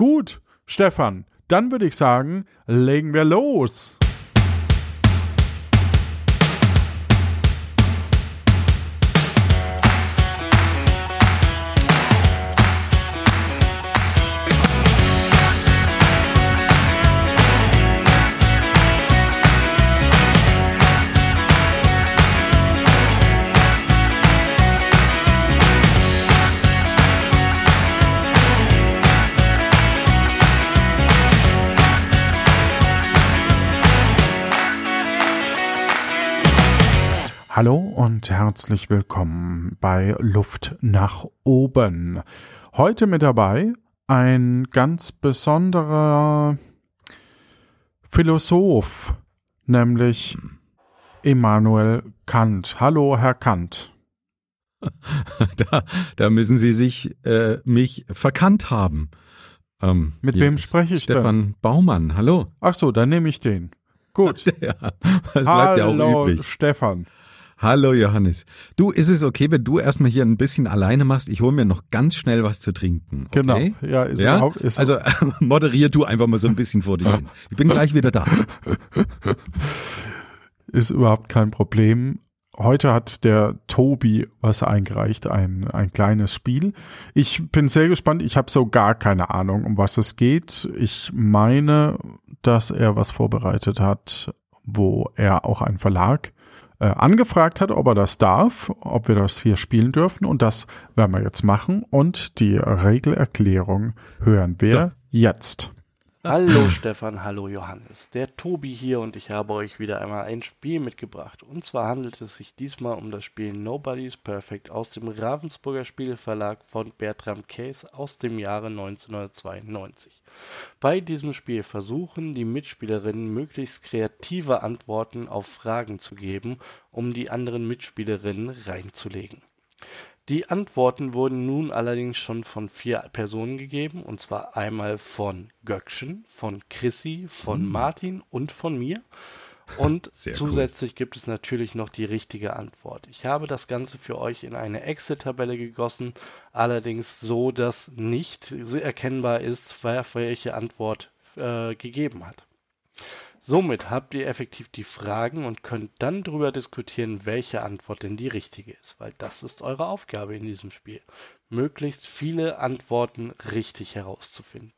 Gut, Stefan, dann würde ich sagen, legen wir los. Und herzlich willkommen bei Luft nach oben. Heute mit dabei ein ganz besonderer Philosoph, nämlich Immanuel Kant. Hallo, Herr Kant. Da, da müssen Sie sich äh, mich verkannt haben. Ähm, mit wem spreche ich Stefan denn? Stefan Baumann, hallo. Ach so, dann nehme ich den. Gut. ja, das bleibt Hallo, ja auch übrig. Stefan. Hallo Johannes. Du, ist es okay, wenn du erstmal hier ein bisschen alleine machst? Ich hole mir noch ganz schnell was zu trinken. Okay? Genau. Ja, ist ja? überhaupt. Ist also moderier du einfach mal so ein bisschen vor dir hin. Ich bin gleich wieder da. ist überhaupt kein Problem. Heute hat der Tobi was eingereicht, ein, ein kleines Spiel. Ich bin sehr gespannt. Ich habe so gar keine Ahnung, um was es geht. Ich meine, dass er was vorbereitet hat, wo er auch einen Verlag äh, angefragt hat, ob er das darf, ob wir das hier spielen dürfen. Und das werden wir jetzt machen. Und die Regelerklärung hören wir So. jetzt. Hallo Stefan, hallo Johannes. Der Tobi hier und ich habe euch wieder einmal ein Spiel mitgebracht. Und zwar handelt es sich diesmal um das Spiel Nobody's Perfect aus dem Ravensburger Spieleverlag von Bertram Case aus dem Jahre 1992. Bei diesem Spiel versuchen die Mitspielerinnen möglichst kreative Antworten auf Fragen zu geben, um die anderen Mitspielerinnen reinzulegen. Die Antworten wurden nun allerdings schon von vier Personen gegeben, und zwar einmal von Göckchen, von Chrissy, von Martin und von mir. Und Sehr cool. zusätzlich gibt es natürlich noch die richtige Antwort. Ich habe das Ganze für euch in eine Excel-Tabelle gegossen, allerdings so, dass nicht erkennbar ist, wer welche Antwort äh, gegeben hat. Somit habt ihr effektiv die Fragen und könnt dann darüber diskutieren, welche Antwort denn die richtige ist, weil das ist eure Aufgabe in diesem Spiel, möglichst viele Antworten richtig herauszufinden.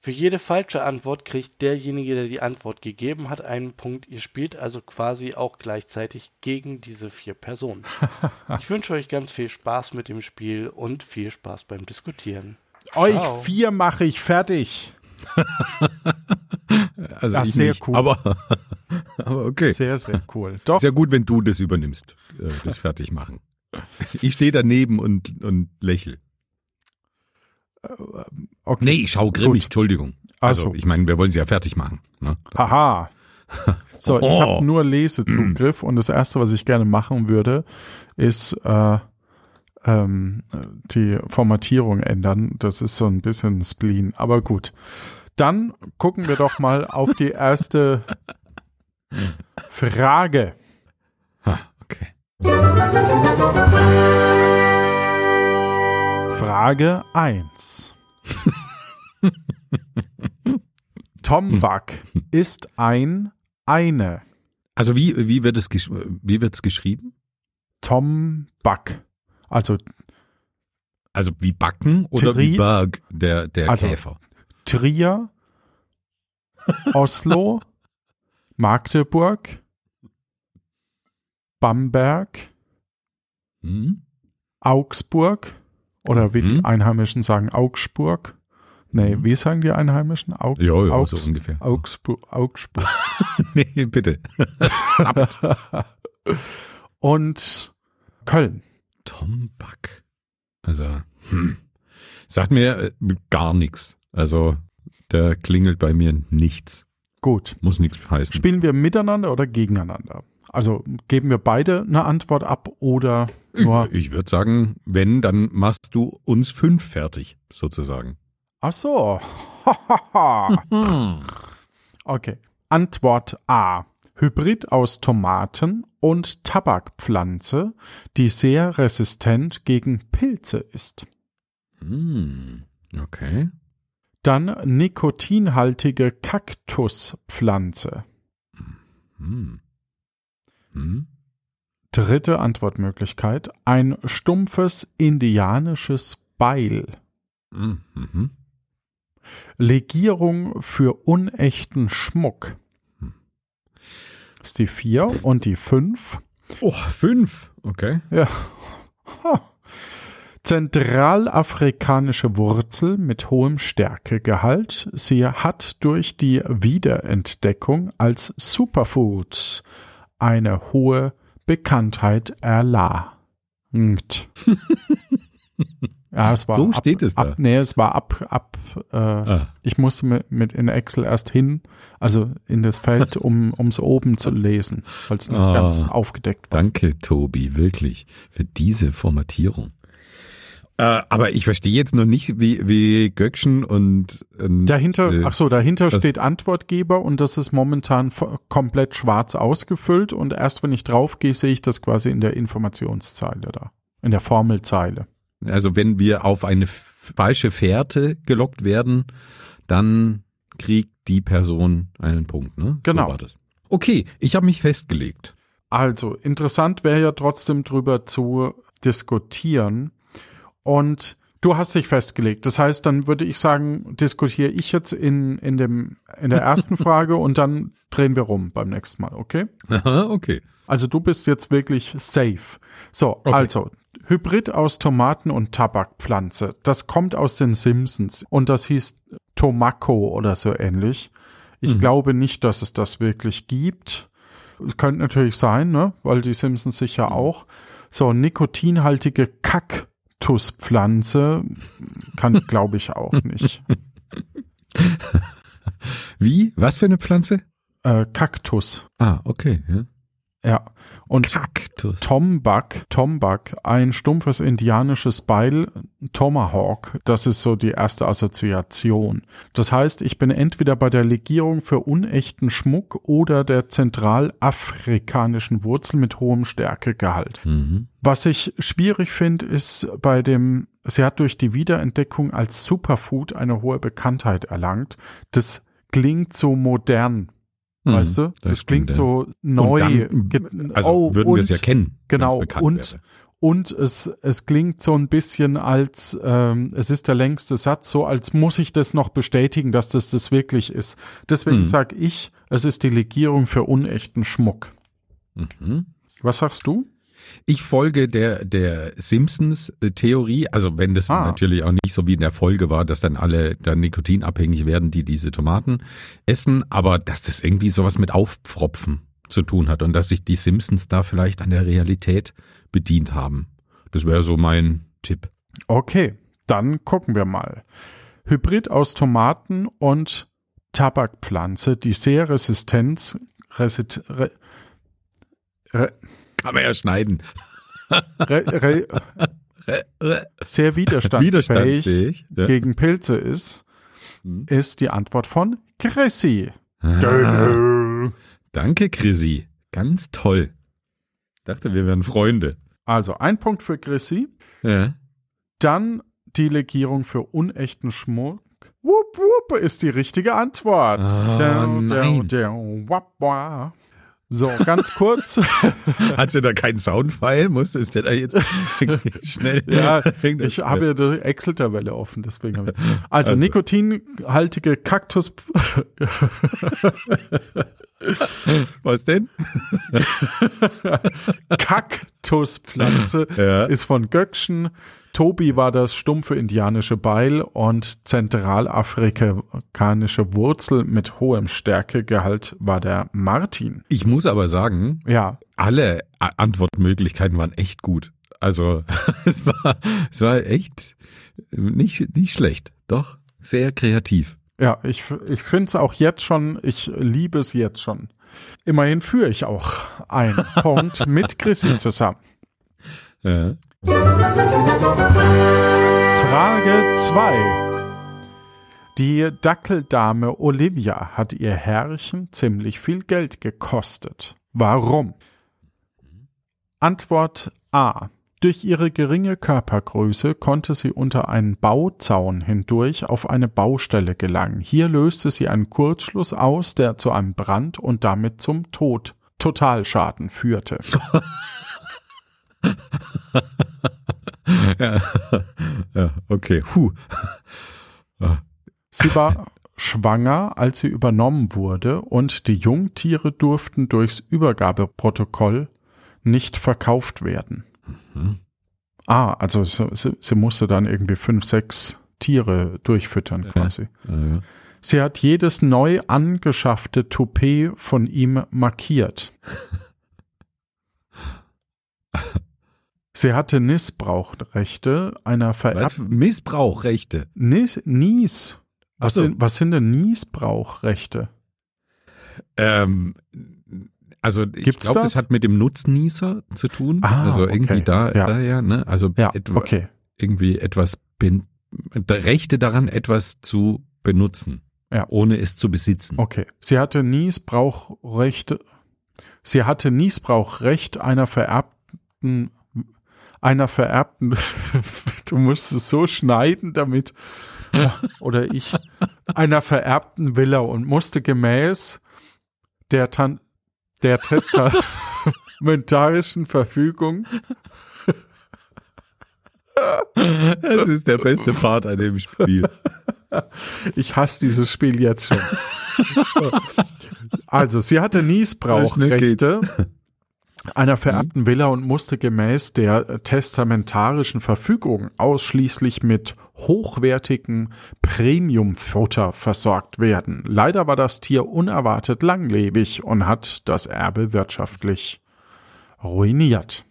Für jede falsche Antwort kriegt derjenige, der die Antwort gegeben hat, einen Punkt. Ihr spielt also quasi auch gleichzeitig gegen diese vier Personen. Ich wünsche euch ganz viel Spaß mit dem Spiel und viel Spaß beim Diskutieren. Euch Ciao. vier mache ich fertig. Also Ach, ich sehr nicht, cool. Aber, aber okay. Sehr, sehr cool. Doch, Sehr gut, wenn du das übernimmst, äh, das Fertigmachen. Ich stehe daneben und, und lächel. okay. Nee, ich schau grimmig, Gut. Entschuldigung. Also, so. ich meine, wir wollen sie ja fertig machen. Ne? Haha. So, ich Oh. habe nur Lesezugriff und das erste, was ich gerne machen würde, ist äh, ähm, die Formatierung ändern. Das ist so ein bisschen Spleen, aber gut. Dann gucken wir doch mal auf die erste Frage. Ha, okay. Frage 1. Tom Buck ist ein eine. Also wie, wie wird es gesch wie wird's geschrieben? Tom Buck. Also Also wie Backen oder Tri- wie Berg, der, der Also- Käfer? Trier, Oslo, Magdeburg, Bamberg, Hm? Augsburg oder wie die Mhm. Einheimischen sagen, Augsburg. Nee, Mhm. wie sagen die Einheimischen? Au Ja, ja, Augs so ungefähr. Augsburg, Augsburg. nee, bitte. Und Köln. Tom Buck. Also, hm. Sagt mir äh, gar nichts. Also, da klingelt bei mir nichts. Gut. Muss nichts heißen. Spielen wir miteinander oder gegeneinander? Also geben wir beide eine Antwort ab oder nur. Ich, ich würde sagen, wenn, dann machst du uns fünf fertig, sozusagen. Ach so. okay. Antwort A. Hybrid aus Tomaten und Tabakpflanze, die sehr resistent gegen Pilze ist. Hm, okay. Dann nikotinhaltige Kaktuspflanze. Hm. Hm. Dritte Antwortmöglichkeit. Ein stumpfes indianisches Beil. Mhm. Mhm. Legierung für unechten Schmuck. Das ist die vier und die fünf. Oh, fünf. Okay. Ja. Ha. Zentralafrikanische Wurzel mit hohem Stärkegehalt. Sie hat durch die Wiederentdeckung als Superfood eine hohe Bekanntheit erlangt. Ja, es war So ab, steht es da. ab, nee, es war ab, ab, äh, Ah. ich musste mit, mit in Excel erst hin, also in das Feld, um ums oben zu lesen, weil es nicht Ah. ganz aufgedeckt war. Danke, Tobi, wirklich, für diese Formatierung. Äh, aber ich verstehe jetzt noch nicht, wie, wie Göckchen und, und Dahinter, äh, ach so, dahinter steht Antwortgeber und das ist momentan komplett schwarz ausgefüllt und erst wenn ich draufgehe, sehe ich das quasi in der Informationszeile da, in der Formelzeile. Also wenn wir auf eine falsche Fährte gelockt werden, dann kriegt die Person einen Punkt, ne? Genau. So. Okay, ich habe mich festgelegt. Also, interessant wäre ja trotzdem drüber zu diskutieren. Und du hast dich festgelegt. Das heißt, dann würde ich sagen, diskutiere ich jetzt in, in, dem, in der ersten Frage und dann drehen wir rum beim nächsten Mal, okay? Aha, okay. Also du bist jetzt wirklich safe. So, Okay. also Hybrid aus Tomaten und Tabakpflanze. Das kommt aus den Simpsons und das hieß Tomako oder so ähnlich. Ich Mhm. glaube nicht, dass es das wirklich gibt. Es könnte natürlich sein, ne? Weil die Simpsons Mhm. sicher auch. So, nikotinhaltige Kaktuspflanze kann, glaube ich, auch nicht. Wie? Was für eine Pflanze? Äh, Kaktus. Ah, okay. Ja. Ja. Und Kaktus. Tombak, Tombak, ein stumpfes indianisches Beil, Tomahawk, das ist so die erste Assoziation. Das heißt, ich bin entweder bei der Legierung für unechten Schmuck oder der zentralafrikanischen Wurzel mit hohem Stärkegehalt. Mhm. Was ich schwierig finde, ist bei dem, sie hat durch die Wiederentdeckung als Superfood eine hohe Bekanntheit erlangt. Das klingt so modern, Mhm, weißt du? Das, klingt ja. so Und neu. Dann, also oh, würden wir es ja kennen. Genau, und, wäre. und es, es klingt so ein bisschen als, ähm, es ist der längste Satz, so als muss ich das noch bestätigen, dass das das wirklich ist. Deswegen Hm. sag ich, es ist die Legierung für unechten Schmuck. Mhm. Was sagst du? Ich folge der, der Simpsons-Theorie, also wenn das Ah. natürlich auch nicht so wie in der Folge war, dass dann alle dann nikotinabhängig werden, die diese Tomaten essen, aber dass das irgendwie sowas mit Aufpfropfen zu tun hat und dass sich die Simpsons da vielleicht an der Realität bedient haben. Das wäre so mein Tipp. Okay, dann gucken wir mal. Hybrid aus Tomaten und Tabakpflanze, die sehr Resistenz, resit, re, re, Kann man ja schneiden. re, re, sehr widerstandsfähig, Widerstandsfähig. Ja. gegen Pilze ist, Hm. ist die Antwort von Chrissy. Ah, danke, Chrissy. Ganz toll. Dachte, wir wären Freunde. Also ein Punkt für Chrissy, Ja. dann die Legierung für unechten Schmuck. Wupp, wupp ist die richtige Antwort. Ah, Dau, dau, nein. So, ganz kurz. Hat sie da keinen Soundfile? Muss ist der da jetzt schnell? ja, ich habe ja die Excel-Tabelle offen, deswegen habe ich. Also, Also. nikotinhaltige Kaktus. Was denn? Kaktuspflanze Ja. ist von Göckchen. Tobi war das stumpfe indianische Beil und zentralafrikanische Wurzel mit hohem Stärkegehalt war der Martin. Ich muss aber sagen, Ja, alle Antwortmöglichkeiten waren echt gut. Also es war, es war echt nicht, nicht schlecht. Doch, sehr kreativ. Ja, ich, ich finde es auch jetzt schon, ich liebe es jetzt schon. Immerhin führe ich auch einen Punkt mit Chrissy zusammen. Ja. Frage 2. Die Dackeldame Olivia hat ihr Herrchen ziemlich viel Geld gekostet. Warum? Antwort A. Durch ihre geringe Körpergröße konnte sie unter einen Bauzaun hindurch auf eine Baustelle gelangen. Hier löste sie einen Kurzschluss aus, der zu einem Brand und damit zum Tod, Totalschaden führte. ja. ja, okay. Puh. Sie war schwanger, als sie übernommen wurde, und die Jungtiere durften durchs Übergabeprotokoll nicht verkauft werden. Mhm. Ah, also sie, sie, musste dann irgendwie fünf, sechs Tiere durchfüttern quasi. Ja, ja. Sie hat jedes neu angeschaffte Toupet von ihm markiert. Sie hatte Missbrauchrechte einer vererbten Missbrauchrechte. Nies, Nies. Was, so. sind, was sind denn Niesbrauchrechte? Ähm, also ich glaube, das? hat mit dem Nutznießer zu tun. Ah, also irgendwie okay. da, ja. daher, ne? Also ja, etwa, okay. irgendwie etwas bin, Rechte daran, etwas zu benutzen, ja. ohne es zu besitzen. Okay. Sie hatte Niesbrauchrechte. Sie hatte Niesbrauchrecht einer vererbten einer vererbten, du musst es so schneiden, damit, oder ich, einer vererbten Villa und musste gemäß der, Tan der testamentarischen Verfügung das ist der beste Part an dem Spiel. Ich hasse dieses Spiel jetzt schon. Also, sie hatte Niesbrauchrechte einer vererbten Villa und musste gemäß der testamentarischen Verfügung ausschließlich mit hochwertigen Premiumfutter versorgt werden. Leider war das Tier unerwartet langlebig und hat das Erbe wirtschaftlich ruiniert.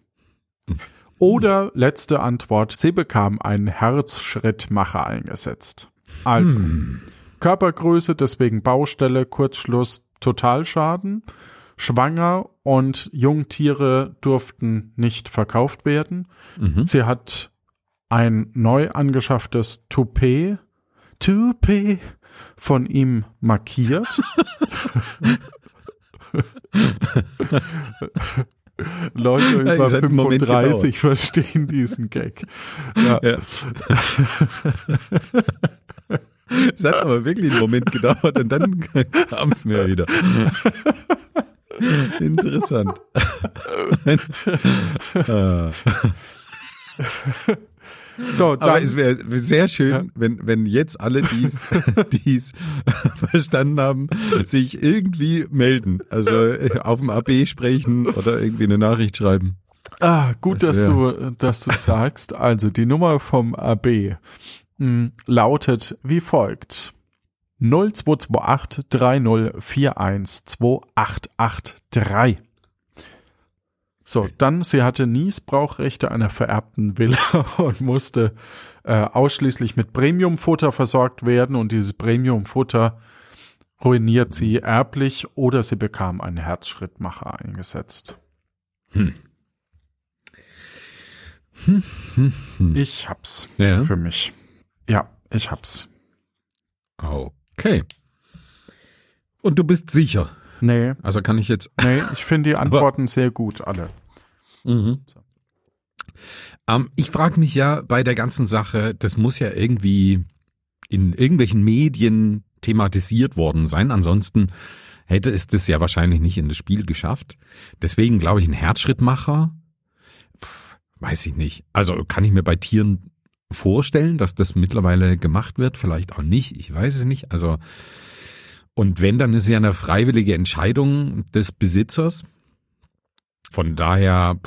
Oder letzte Antwort, sie bekam einen Herzschrittmacher eingesetzt. Also, hm. Körpergröße, deswegen Baustelle, Kurzschluss, Totalschaden schwanger und Jungtiere durften nicht verkauft werden. Mhm. Sie hat ein neu angeschafftes Toupet, Toupet von ihm markiert. Leute über 35 verstehen diesen Gag. Ja. ja. Es hat aber wirklich einen Moment gedauert und dann kam es mir wieder. Interessant. So, dann, Aber es wäre sehr schön, ja. wenn, wenn jetzt alle, dies dies verstanden haben, sich irgendwie melden. Also äh, auf dem AB sprechen oder irgendwie eine Nachricht schreiben. Ah, gut, dass ja. du, dass du sagst. Also die Nummer vom AB mh, hm, lautet wie folgt. 0228 3041 2883. So, dann, sie hatte Niesbrauchrechte einer vererbten Villa und musste äh, ausschließlich mit Premiumfutter versorgt werden und dieses Premiumfutter ruiniert sie erblich oder sie bekam einen Herzschrittmacher eingesetzt. Hm. Hm, hm. Ich hab's ja. für mich. Ja, ich hab's. Okay. Und du bist sicher? Nee. Also kann ich jetzt. Nee, ich finde die Antworten Aber, sehr gut, alle. Mhm. So. Ähm, ich frage mich ja bei der ganzen Sache, das muss ja irgendwie in irgendwelchen Medien thematisiert worden sein. Ansonsten hätte es das ja wahrscheinlich nicht in das Spiel geschafft. Deswegen glaube ich, ein Herzschrittmacher, pff, weiß ich nicht. Also kann ich mir bei Tieren vorstellen, dass das mittlerweile gemacht wird, vielleicht auch nicht, ich weiß es nicht. Also und wenn, dann ist ja eine freiwillige Entscheidung des Besitzers. Von daher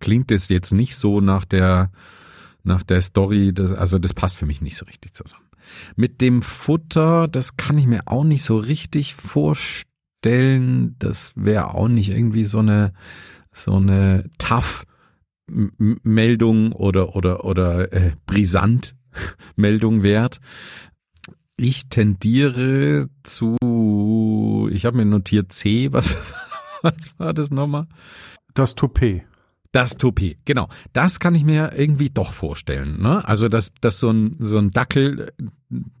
klingt es jetzt nicht so nach der nach der Story, das, also das passt für mich nicht so richtig zusammen. Mit dem Futter, das kann ich mir auch nicht so richtig vorstellen. Das wäre auch nicht irgendwie so eine so eine tough Meldung oder oder oder äh, brisant Meldung wert. Ich tendiere zu, ich habe mir notiert C, was, was war das nochmal? Das Toupet. Das Toupet, genau. Das kann ich mir irgendwie doch vorstellen. Ne? Also, dass, dass so, ein, so ein Dackel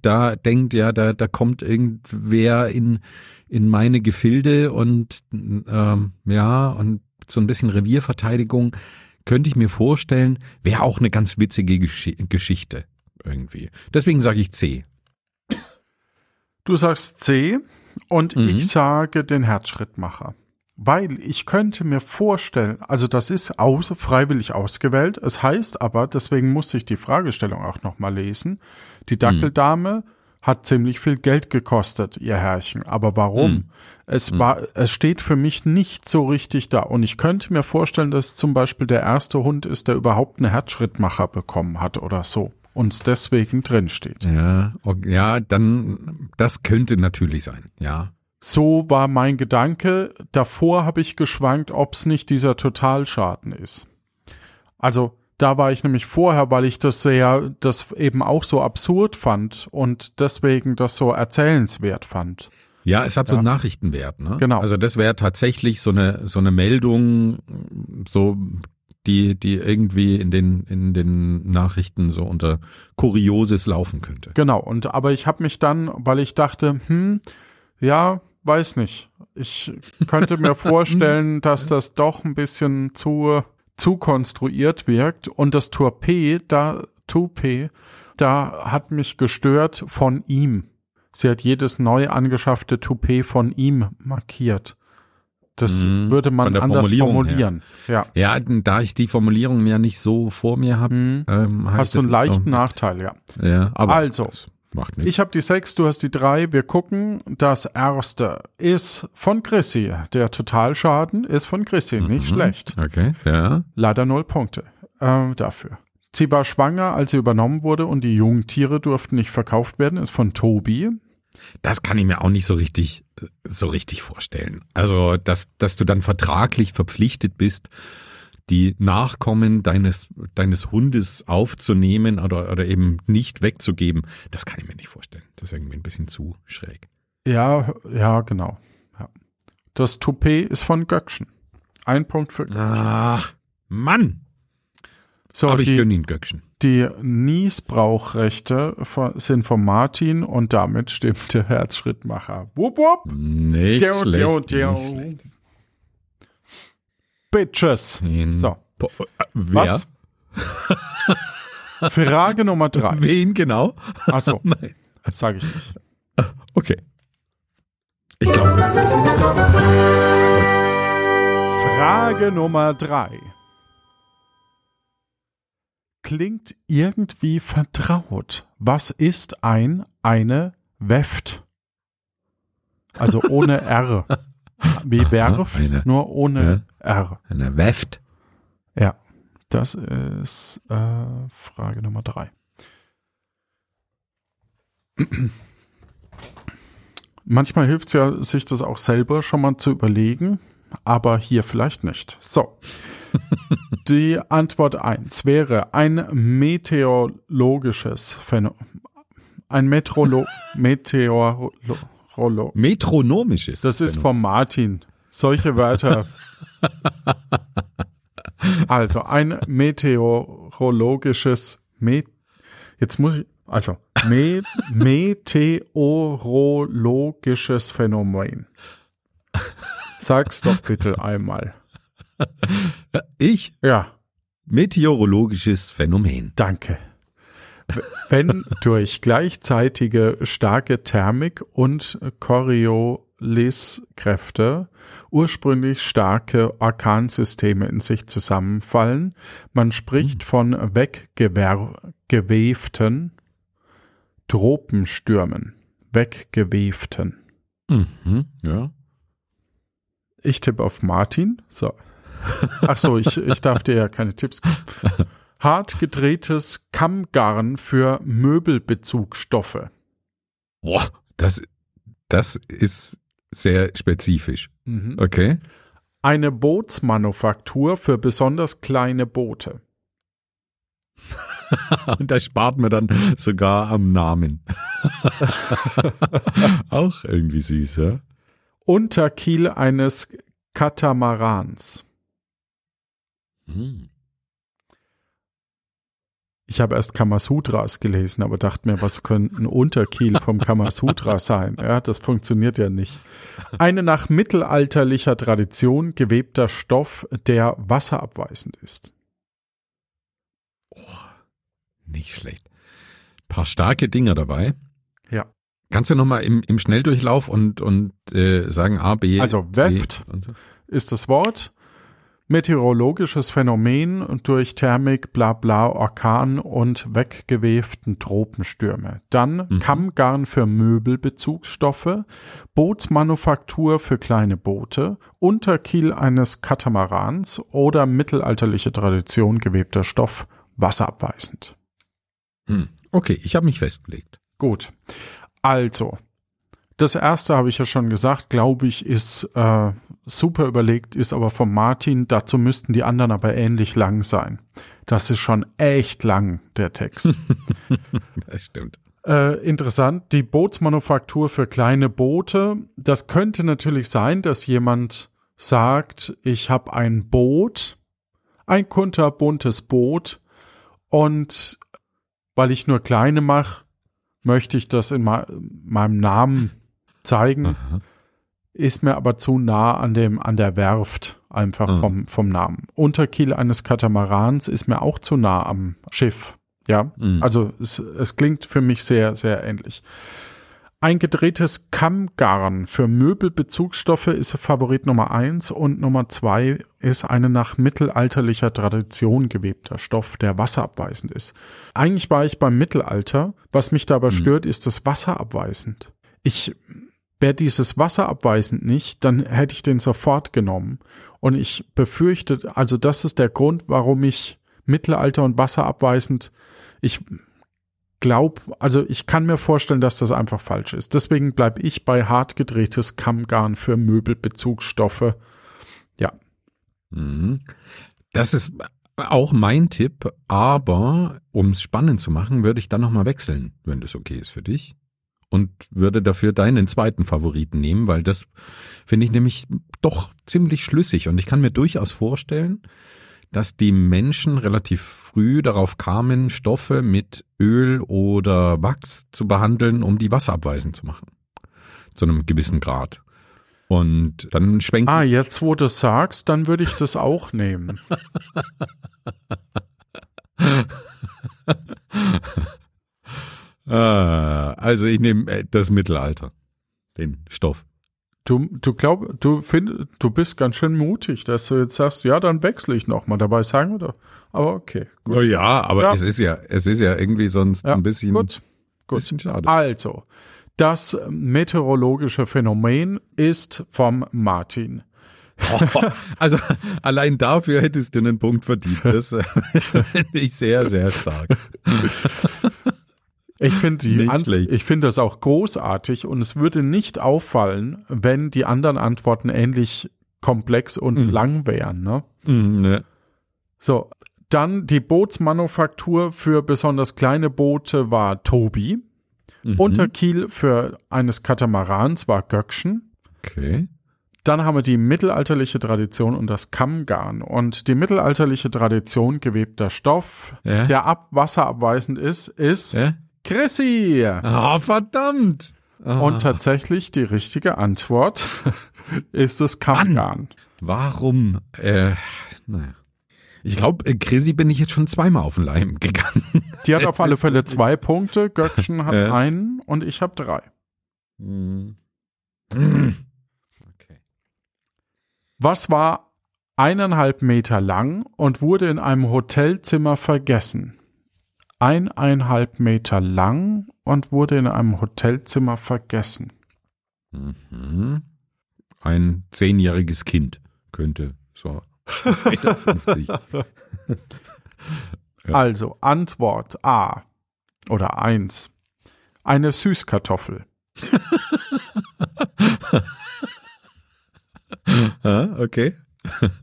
da denkt, ja, da, da kommt irgendwer in, in meine Gefilde und ähm, ja, und so ein bisschen Revierverteidigung könnte ich mir vorstellen, wäre auch eine ganz witzige Gesch Geschichte irgendwie. Deswegen sage ich C. Du sagst C und Mhm. ich sage den Herzschrittmacher. Weil ich könnte mir vorstellen, also das ist aus, freiwillig ausgewählt. Es heißt aber, deswegen musste ich die Fragestellung auch nochmal lesen. Die Dackeldame hat ziemlich viel Geld gekostet, ihr Herrchen. Aber warum? Mhm. Es war, es steht für mich nicht so richtig da. Und ich könnte mir vorstellen, dass zum Beispiel der erste Hund ist, der überhaupt einen Herzschrittmacher bekommen hat oder so. Und es deswegen drin steht. Ja, ja, dann, das könnte natürlich sein, ja. So war mein Gedanke. Davor habe ich geschwankt, ob es nicht dieser Totalschaden ist. Also da war ich nämlich vorher, weil ich das sehr, das eben auch so absurd fand und deswegen das so erzählenswert fand. Ja, es hat so Ja. einen Nachrichtenwert, ne? Genau. Also das wäre tatsächlich so eine so eine Meldung, so die die irgendwie in den in den Nachrichten so unter Kurioses laufen könnte. Genau. Und aber ich habe mich dann, weil ich dachte, hm, ja, weiß nicht. Ich könnte mir vorstellen, dass das doch ein bisschen zu zu konstruiert wirkt und das Toupet da Toupet da hat mich gestört von ihm. Sie hat jedes neu angeschaffte Toupet von ihm markiert. Das Mhm, würde man anders Formulierung formulieren. Ja. Ja, da ich die Formulierung ja nicht so vor mir habe, Mhm. ähm, Hast du einen leichten Nachteil, ja. Ja, aber Also. macht nichts. Ich habe die sechs, du hast die drei. Wir gucken. Das erste ist von Chrissy. Der Totalschaden ist von Chrissy. Nicht Mhm. schlecht. Okay, ja. Leider null Punkte äh, dafür. Sie war schwanger, als sie übernommen wurde und die Jungtiere durften nicht verkauft werden. Ist von Tobi. Das kann ich mir auch nicht so richtig, so richtig vorstellen. Also, dass, dass du dann vertraglich verpflichtet bist, die Nachkommen deines, deines Hundes aufzunehmen oder, oder eben nicht wegzugeben, das kann ich mir nicht vorstellen. Das ist irgendwie ein bisschen zu schräg. Ja, ja, genau. Ja. Das Toupet ist von Göckchen. Ein Punkt für Göckchen. Ach, Mann! So, Aber ich die, gönne ihn Göckchen. die Niesbrauchrechte sind von Martin und damit stimmt der Herzschrittmacher. Wupp, wupp. Nicht Dio, schlecht, dio, nicht dio. schlecht. Bitches. In- So. Po- äh, Wer? Was? Frage Nummer drei. Wen genau? Achso, Nein. sage ich nicht. Okay. Ich glaube. Frage Nummer drei. Klingt irgendwie vertraut. Was ist ein, eine Weft? Also ohne R. Wie werft, eine- nur ohne R. Eine Weft. Ja, das ist äh, Frage Nummer drei. Manchmal hilft es ja, sich das auch selber schon mal zu überlegen, aber hier vielleicht nicht. So. Die Antwort 1 wäre ein meteorologisches Phänomen. Ein Meteorolo Meteorolo Metronomisch ist das ist Phänomen. von Martin. Solche Wörter. also ein meteorologisches Me Jetzt muss ich also Me meteorologisches Phänomen. Sag's doch bitte einmal. Ich? Ja, Meteorologisches Phänomen. danke. Wenn durch gleichzeitige starke Thermik und Coriolis-Kräfte ursprünglich starke Orkansysteme in sich zusammenfallen, man spricht von weggeweften Tropenstürmen. Weggeweften. Mhm, ja. Ich tippe auf Martin. So. Ach so, ich, ich darf dir ja keine Tipps geben. Hart gedrehtes Kammgarn für Möbelbezugsstoffe. Boah, das, das ist sehr spezifisch. Okay. Eine Bootsmanufaktur für besonders kleine Boote. Und da spart man dann sogar am Namen. Auch irgendwie süß, ja? Unterkiel eines Katamarans. Hm. Ich habe erst Kamasutras gelesen, aber dachte mir, was könnte ein Unterkiel vom Kamasutra sein? Ja, das funktioniert ja nicht. Eine nach mittelalterlicher Tradition gewebter Stoff, der wasserabweisend ist. Nicht schlecht. Paar starke Dinger dabei. Kannst du nochmal im, im Schnelldurchlauf und, und äh, sagen A, B, Also C Weft so? ist das Wort. Meteorologisches Phänomen durch Thermik, bla bla, Orkan und weggeweften Tropenstürme. Dann Mhm. Kammgarn für Möbelbezugsstoffe, Bootsmanufaktur für kleine Boote, Unterkiel eines Katamarans oder mittelalterliche Tradition gewebter Stoff, wasserabweisend. Hm. Okay, ich habe mich festgelegt. Gut. Also, das erste habe ich ja schon gesagt, glaube ich, ist äh, super überlegt, ist aber von Martin. Dazu müssten die anderen aber ähnlich lang sein. Das ist schon echt lang, der Text. Das stimmt. äh, interessant, die Bootsmanufaktur für kleine Boote. Das könnte natürlich sein, dass jemand sagt, ich habe ein Boot, ein kunterbuntes Boot und weil ich nur kleine mache, möchte ich das in meinem Namen zeigen, Aha. ist mir aber zu nah an dem an der Werft einfach Mhm. vom vom Namen. Unterkiel eines Katamarans ist mir auch zu nah am Schiff. Ja, Mhm. also es, es klingt für mich sehr sehr ähnlich. Ein gedrehtes Kammgarn für Möbelbezugsstoffe ist Favorit Nummer eins und Nummer zwei ist eine nach mittelalterlicher Tradition gewebter Stoff, der wasserabweisend ist. Eigentlich war ich beim Mittelalter. Was mich dabei stört, ist das wasserabweisend. Ich wäre dieses wasserabweisend nicht, dann hätte ich den sofort genommen. Und ich befürchte, also das ist der Grund, warum ich Mittelalter und wasserabweisend, ich glaube, also ich kann mir vorstellen, dass das einfach falsch ist. Deswegen bleibe ich bei hart gedrehtes Kammgarn für Möbelbezugsstoffe. Ja, Mhm. Das ist auch mein Tipp, aber um es spannend zu machen, würde ich dann nochmal wechseln, wenn das okay ist für dich. Und würde dafür deinen zweiten Favoriten nehmen, weil das finde ich nämlich doch ziemlich schlüssig. Und ich kann mir durchaus vorstellen, dass die Menschen relativ früh darauf kamen, Stoffe mit Öl oder Wachs zu behandeln, um die wasserabweisend zu machen. Zu einem gewissen Grad. Und dann schwenken Ah, jetzt wo du sagst, dann würde ich das auch nehmen. Ah, also ich nehme äh, das Mittelalter, den Stoff. Du, du glaub, du find, du bist ganz schön mutig, dass du jetzt sagst, ja, dann wechsle ich nochmal. Dabei sagen wir doch. Aber okay, gut. Oh ja, aber Ja. es ist ja, es ist ja irgendwie sonst Ja, ein bisschen, gut, gut. bisschen schade. Also, das meteorologische Phänomen ist vom Martin. Also allein dafür hättest du einen Punkt verdient. Das äh, finde ich sehr, sehr stark. Ich finde die ich finde das auch großartig und es würde nicht auffallen, wenn die anderen Antworten ähnlich komplex und Mhm. lang wären. Ne? Mhm, ne. So, dann die Bootsmanufaktur für besonders kleine Boote war Tobi. Mhm. Unterkiel für eines Katamarans war Göckchen. Okay. Dann haben wir die mittelalterliche Tradition und das Kammgarn. Und die mittelalterliche Tradition gewebter Stoff, Ja. der ab wasserabweisend ist, ist Ja? Chrissy. Ah, verdammt. Ah. Und tatsächlich die richtige Antwort ist das Kammgarn. Warum? Äh, naja. Ich glaube, äh, Chrissy bin ich jetzt schon zweimal auf den Leim gegangen. Die hat Es auf alle Fälle zwei Punkte, Göckchen hat Ja. einen und ich habe drei. Mhm. Mhm. Okay. Was war eineinhalb Meter lang und wurde in einem Hotelzimmer vergessen? Eineinhalb Meter lang und wurde in einem Hotelzimmer vergessen. Mhm. Ein zehnjähriges Kind könnte so 1,50 Meter. Ja. Also Antwort A oder eins. Eine Süßkartoffel. Ah, okay.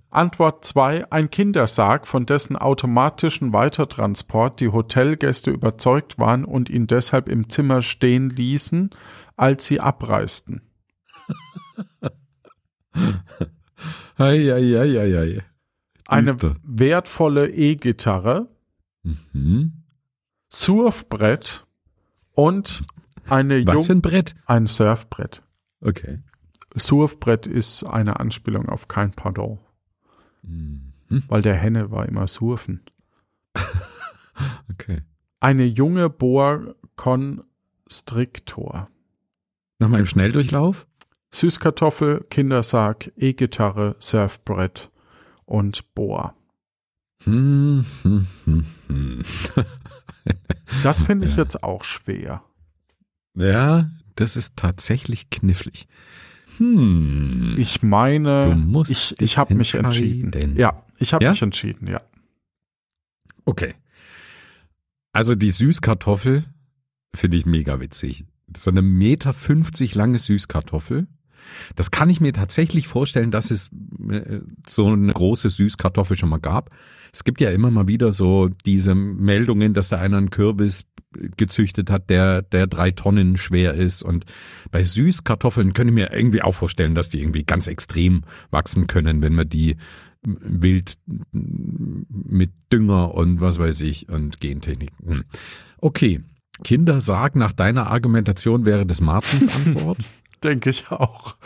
Antwort 2. Ein Kindersarg, von dessen automatischen Weitertransport die Hotelgäste überzeugt waren und ihn deshalb im Zimmer stehen ließen, als sie abreisten. Ei, ei, ei, ei, ei. Eine wertvolle E-Gitarre, Mhm. Surfbrett und eine Was Jung für ein Brett? ein Surfbrett. Okay. Surfbrett ist eine Anspielung auf kein Pardon, Mhm. weil der Henne war immer surfen. Okay. Eine junge Boa Constrictor. Nochmal im Schnelldurchlauf? Süßkartoffel, Kindersarg, E-Gitarre, Surfbrett und Boa. Hm, hm, hm, hm. Das finde ich Ja. jetzt auch schwer. Ja, das ist tatsächlich knifflig. Hm. Ich meine, ich, ich habe mich entschieden. Ja, ich habe Ja? mich entschieden, ja. Okay. Also die Süßkartoffel finde ich mega witzig. Das ist so eine Meter 50 lange Süßkartoffel. Das kann ich mir tatsächlich vorstellen, dass es äh, so eine große Süßkartoffel schon mal gab. Es gibt ja immer mal wieder so diese Meldungen, dass da einer einen Kürbis gezüchtet hat, der, der drei Tonnen schwer ist. Und bei Süßkartoffeln könnte ich mir irgendwie auch vorstellen, dass die irgendwie ganz extrem wachsen können, wenn man die wild mit Dünger und was weiß ich und Gentechnik. Hm. Okay. Kindersarg nach deiner Argumentation wäre das Martins Antwort. Denke ich auch.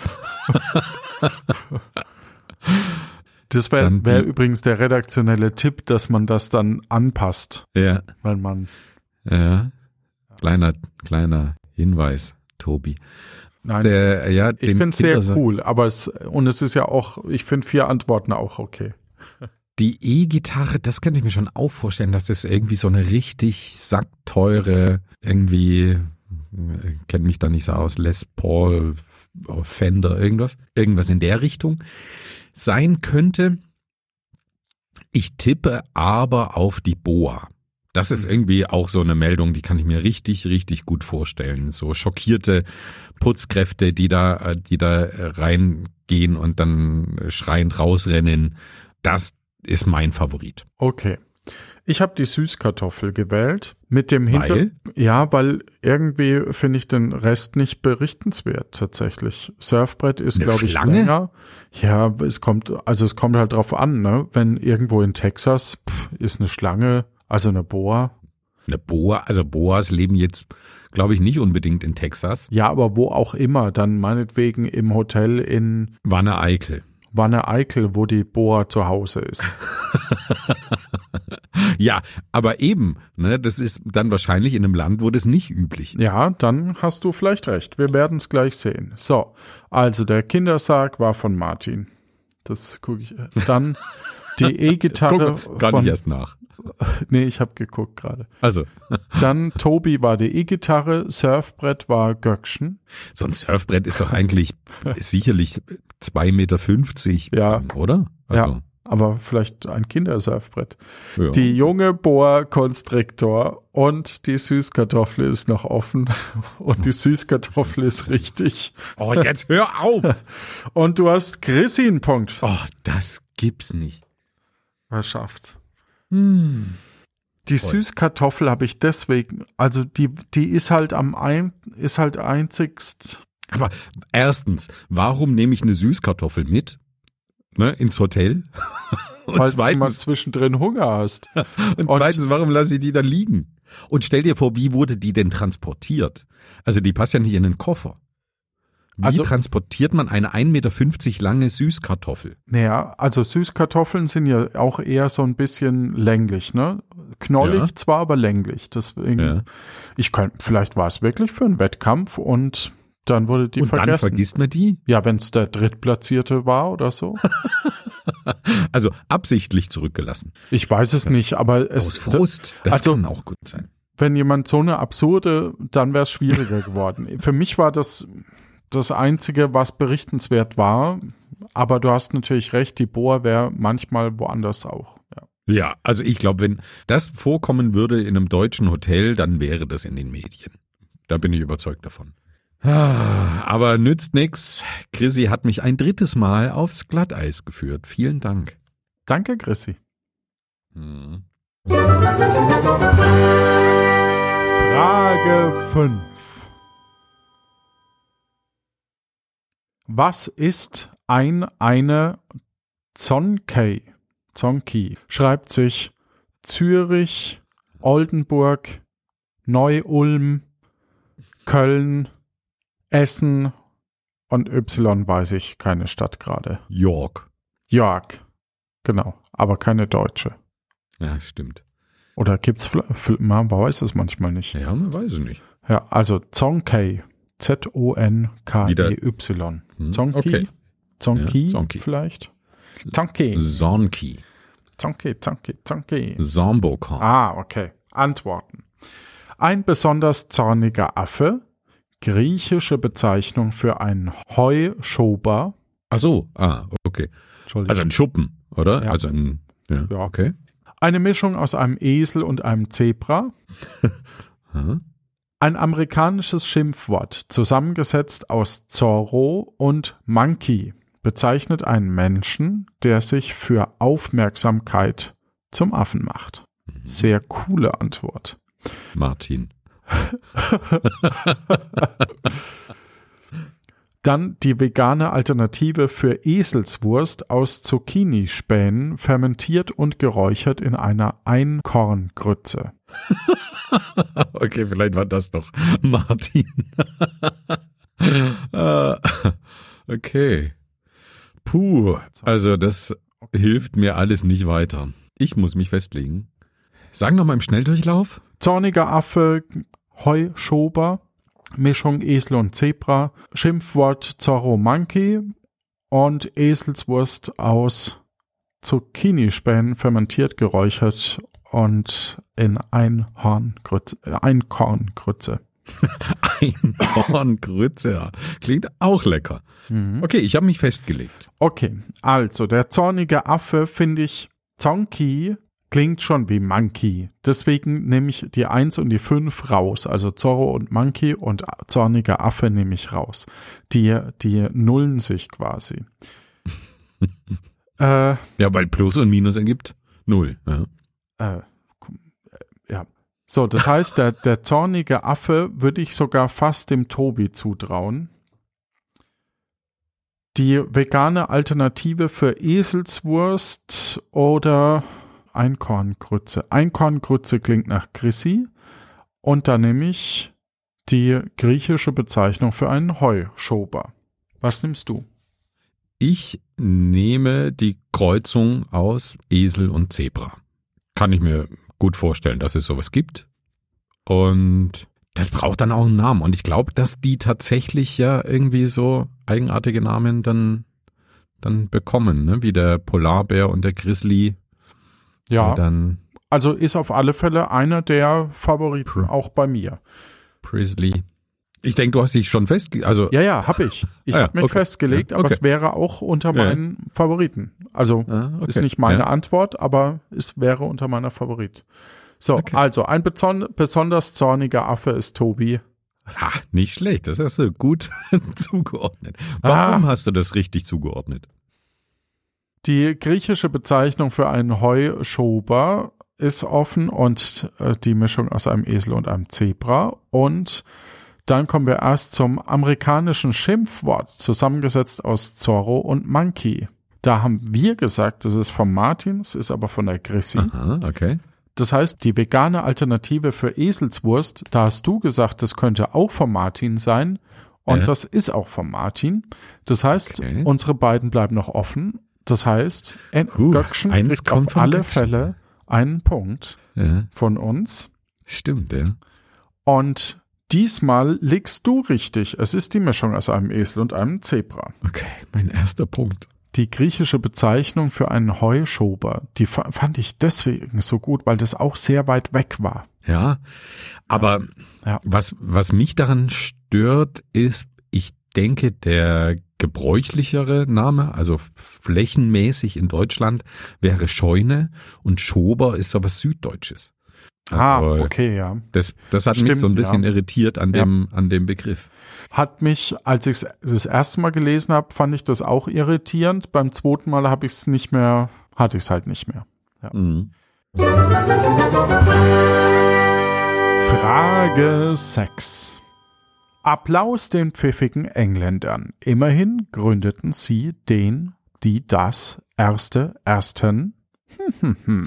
Das wäre wär übrigens der redaktionelle Tipp, dass man das dann anpasst, ja, weil man ja. Kleiner, kleiner Hinweis, Tobi. nein, Der, ja, ich finde es sehr cool, aber es und es ist ja auch, ich finde vier Antworten auch okay. Die E-Gitarre, das könnte ich mir schon auch vorstellen, dass das irgendwie so eine richtig sackteure, irgendwie, äh, kennt mich da nicht so aus, Les Paul, Fender, irgendwas, irgendwas in der Richtung sein könnte. Ich tippe aber auf die Boa. Das ist irgendwie auch so eine Meldung, die kann ich mir richtig, richtig gut vorstellen. So schockierte Putzkräfte, die da, äh, die da äh, reingehen und dann schreiend rausrennen. Das ist mein Favorit. Okay. Ich habe die Süßkartoffel gewählt mit dem Hinter Weil? ja, weil irgendwie finde ich den Rest nicht berichtenswert tatsächlich. Surfbrett ist glaube ich Schlange? länger. Ja, es kommt also es kommt halt drauf an, ne? Wenn irgendwo in Texas pff, ist eine Schlange, also eine Boa. Eine Boa, also Boas leben jetzt, glaube ich, nicht unbedingt in Texas. Ja, aber wo auch immer, dann meinetwegen im Hotel in Wanne Eickel. Wanne Eickel, wo die Boa zu Hause ist. Ja, aber eben, ne, das ist dann wahrscheinlich in einem Land, wo das nicht üblich ist. Ja, dann hast du vielleicht recht. Wir werden es gleich sehen. So, also der Kindersarg war von Martin. Das gucke ich. Dann die E-Gitarre gar nicht erst nach. Nee, ich habe geguckt gerade. Also, Dann Tobi war die E-Gitarre, Surfbrett war Göckchen. so ein Surfbrett ist doch eigentlich sicherlich 2,50 Meter, Ja. oder? Ja, Also, aber vielleicht ein Kindersurfbrett. ja. Die junge Boa Constrictor und die Süßkartoffel ist noch offen und die Süßkartoffel ist richtig. Oh, jetzt hör auf! Und du hast Chrissy einen Punkt Oh, das gibt's nicht. verschafft. Hm. Die Toll. Süßkartoffel habe ich deswegen, also die, die ist halt am ein, ist halt einzigst. Aber erstens, warum nehme ich eine Süßkartoffel mit? Ne, ins Hotel? Und falls du mal zweitens, zwischendrin Hunger hast. und und- zweitens, warum lasse ich die dann liegen? Und stell dir vor, wie wurde die denn transportiert? Also die passt ja nicht in den Koffer. Wie Also- transportiert man eine 1,50 Meter lange Süßkartoffel? Naja, also Süßkartoffeln sind ja auch eher so ein bisschen länglich, ne? Knollig Ja. zwar, aber länglich. Deswegen, Ja. ich könnte, vielleicht war es wirklich für einen Wettkampf und dann wurde die und dann vergessen. vergisst man die? ja, wenn es der Drittplatzierte war oder so. Also absichtlich zurückgelassen. Ich weiß es nicht, aber es, Aus Frust. Das also- kann auch gut sein. wenn jemand so eine absurde, dann wäre es schwieriger geworden. Für mich war das das Einzige, was berichtenswert war. Aber du hast natürlich recht, die Boa wäre manchmal woanders auch. Ja. Ja, also ich glaube, wenn das vorkommen würde in einem deutschen Hotel, dann wäre das in den Medien. Da bin ich überzeugt davon. Aber nützt nix. Chrissy hat mich ein drittes Mal aufs Glatteis geführt. Vielen Dank. Danke, Chrissy. Hm. Frage 5. Was ist ein eine Zonkey? Zonki schreibt sich Zürich, Oldenburg, Neu-Ulm, Köln, Essen und Y weiß ich keine Stadt gerade. York. York. Genau, aber keine deutsche. Ja, stimmt. Oder gibt's, man weiß es manchmal nicht. Ja, man weiß es nicht. Ja, also Zonkey. Z-O-N-K-E-Y. Hm, Zonki? okay. Zonki Ja, Zonki. vielleicht? Zonki. Zonki. Zonki, Zonki, Zonki. Zombokan. Ah, okay. Antworten. Ein besonders zorniger Affe, griechische Bezeichnung für einen Heuschober. Ach so, ah, okay. Entschuldigung. Also ein Schuppen, oder? Ja. Also ein, ja, Ja. okay. eine Mischung aus einem Esel und einem Zebra. Ein amerikanisches Schimpfwort, zusammengesetzt aus Zorro und Monkey, bezeichnet einen Menschen, der sich für Aufmerksamkeit zum Affen macht. Sehr coole Antwort. Martin. Dann die vegane Alternative für Eselswurst aus Zucchinispänen, fermentiert und geräuchert in einer Einkorngrütze. Okay, vielleicht war das doch Martin. Äh, okay. Puh, also das hilft mir alles nicht weiter. Ich muss mich festlegen. Sagen noch mal im Schnelldurchlauf. Zorniger Affe, Heuschober, Mischung Esel und Zebra, Schimpfwort Zorro Monkey und Eselswurst aus Zucchinispänen, fermentiert, geräuchert und in Einhorngrütze, äh, Einkorngrütze. Einhorngrütze. ja. Klingt auch lecker. Okay, ich habe mich festgelegt. Okay, also der zornige Affe finde ich, Zonki klingt schon wie Monkey. Deswegen nehme ich die 1 und die 5 raus. Also Zorro und Monkey und zorniger Affe nehme ich raus. Die, die nullen sich quasi. äh, Ja, weil Plus und Minus ergibt null. Ja. äh, äh, ja. So, das heißt, der, der zornige Affe würde ich sogar fast dem Tobi zutrauen. Die vegane Alternative für Eselswurst oder Einkorngrütze. Einkorngrütze klingt nach Chrissy. Und dann nehme ich die griechische Bezeichnung für einen Heuschober. Was nimmst du? Ich nehme die Kreuzung aus Esel und Zebra. Kann ich mir gut vorstellen, dass es sowas gibt. Und das braucht dann auch einen Namen. Und ich glaube, dass die tatsächlich ja irgendwie so eigenartige Namen dann, dann bekommen, ne? wie der Polarbär und der Grizzly. Ja, Dann also ist auf alle Fälle einer der Favoriten, Hm. auch bei mir. Prisley. Ich denke, du hast dich schon festge... Also, Ja, ja, hab ich. Ich Ah ja, habe mich okay. festgelegt, Ja, aber okay. es wäre auch unter Ja. meinen Favoriten. Also Ah, okay. ist nicht meine Ja. Antwort, aber es wäre unter meiner Favorit. So, also ein besonders zorniger Affe ist Tobi. Ah, nicht schlecht, das hast du gut zugeordnet. Warum Ah. hast du das richtig zugeordnet? Die griechische Bezeichnung für einen Heuschober ist offen und äh, die Mischung aus einem Esel und einem Zebra. Und dann kommen wir erst zum amerikanischen Schimpfwort, zusammengesetzt aus Zorro und Monkey. Da haben wir gesagt, das ist von Martin, es ist aber von der Chrissy. Aha, okay. Das heißt, die vegane Alternative für Eselswurst, da hast du gesagt, das könnte auch von Martin sein. Und Ja. das ist auch von Martin. Das heißt, Okay. unsere beiden bleiben noch offen. Das heißt, Puh, Göckchen kriegt kommt auf von alle Göckchen. Fälle einen Punkt Ja, von uns. stimmt, ja. Und diesmal liegst du richtig. Es ist die Mischung aus einem Esel und einem Zebra. Okay, mein erster Punkt. Die griechische Bezeichnung für einen Heuschober, die fa- fand ich deswegen so gut, weil das auch sehr weit weg war. Ja, aber Ja. Was, was mich daran stört, ist, ich denke, der gebräuchlichere Name, also flächenmäßig in Deutschland, wäre Scheune und Schober ist sowas Süddeutsches. Ah, Aber okay, ja. Das, das hat mich Stimmt, so ein bisschen ja. irritiert an Ja. dem, an dem Begriff. Hat mich, als ich es das erste Mal gelesen habe, fand ich das auch irritierend. Beim zweiten Mal habe ich es nicht mehr, hatte ich es halt nicht mehr. Mhm. Frage 6. Applaus den pfiffigen Engländern. Immerhin gründeten sie den, die, das, erste, ersten,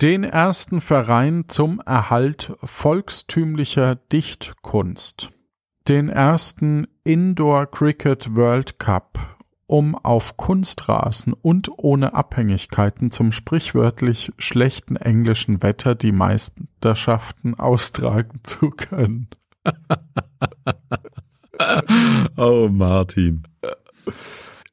den ersten Verein zum Erhalt volkstümlicher Dichtkunst, den ersten Indoor Cricket World Cup um auf Kunstrasen und ohne Abhängigkeiten zum sprichwörtlich schlechten englischen Wetter die Meisterschaften austragen zu können. oh, Martin.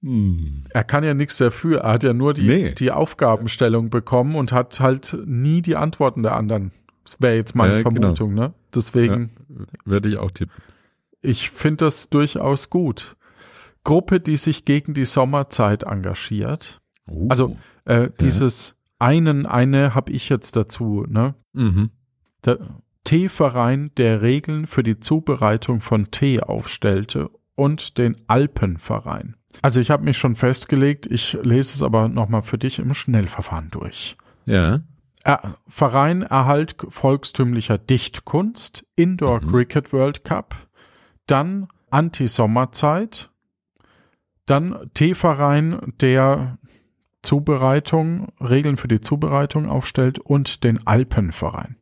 Hm. Er kann ja nichts dafür. Er hat ja nur die, nee. die Aufgabenstellung bekommen und hat halt nie die Antworten der anderen. Das wäre jetzt meine ja, genau. Vermutung, genau. ne? Deswegen. Ja, Würde ich auch tippen. Ich finde das durchaus gut. Gruppe, die sich gegen die Sommerzeit engagiert. Uh, also äh, dieses ja. einen, eine habe ich jetzt dazu, ne? Mhm. Der Teeverein, der Regeln für die Zubereitung von Tee aufstellte und den Alpenverein. Also ich habe mich schon festgelegt, ich lese es aber nochmal für dich im Schnellverfahren durch. Ja. Er, Verein Erhalt volkstümlicher Dichtkunst, Indoor mhm. Cricket World Cup, dann Anti-Sommerzeit, dann Teeverein, der Zubereitung, Regeln für die Zubereitung aufstellt und den Alpenverein.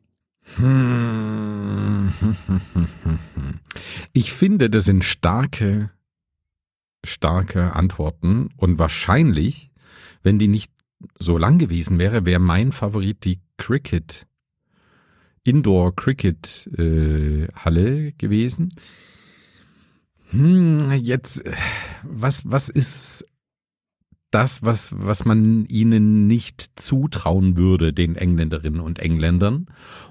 Hm. Ich finde, das sind starke starke Antworten und wahrscheinlich, wenn die nicht so lang gewesen wäre, wäre mein Favorit die Cricket Indoor Cricket äh, Halle gewesen. Hm, jetzt was was ist das, was, was man ihnen nicht zutrauen würde, den Engländerinnen und Engländern.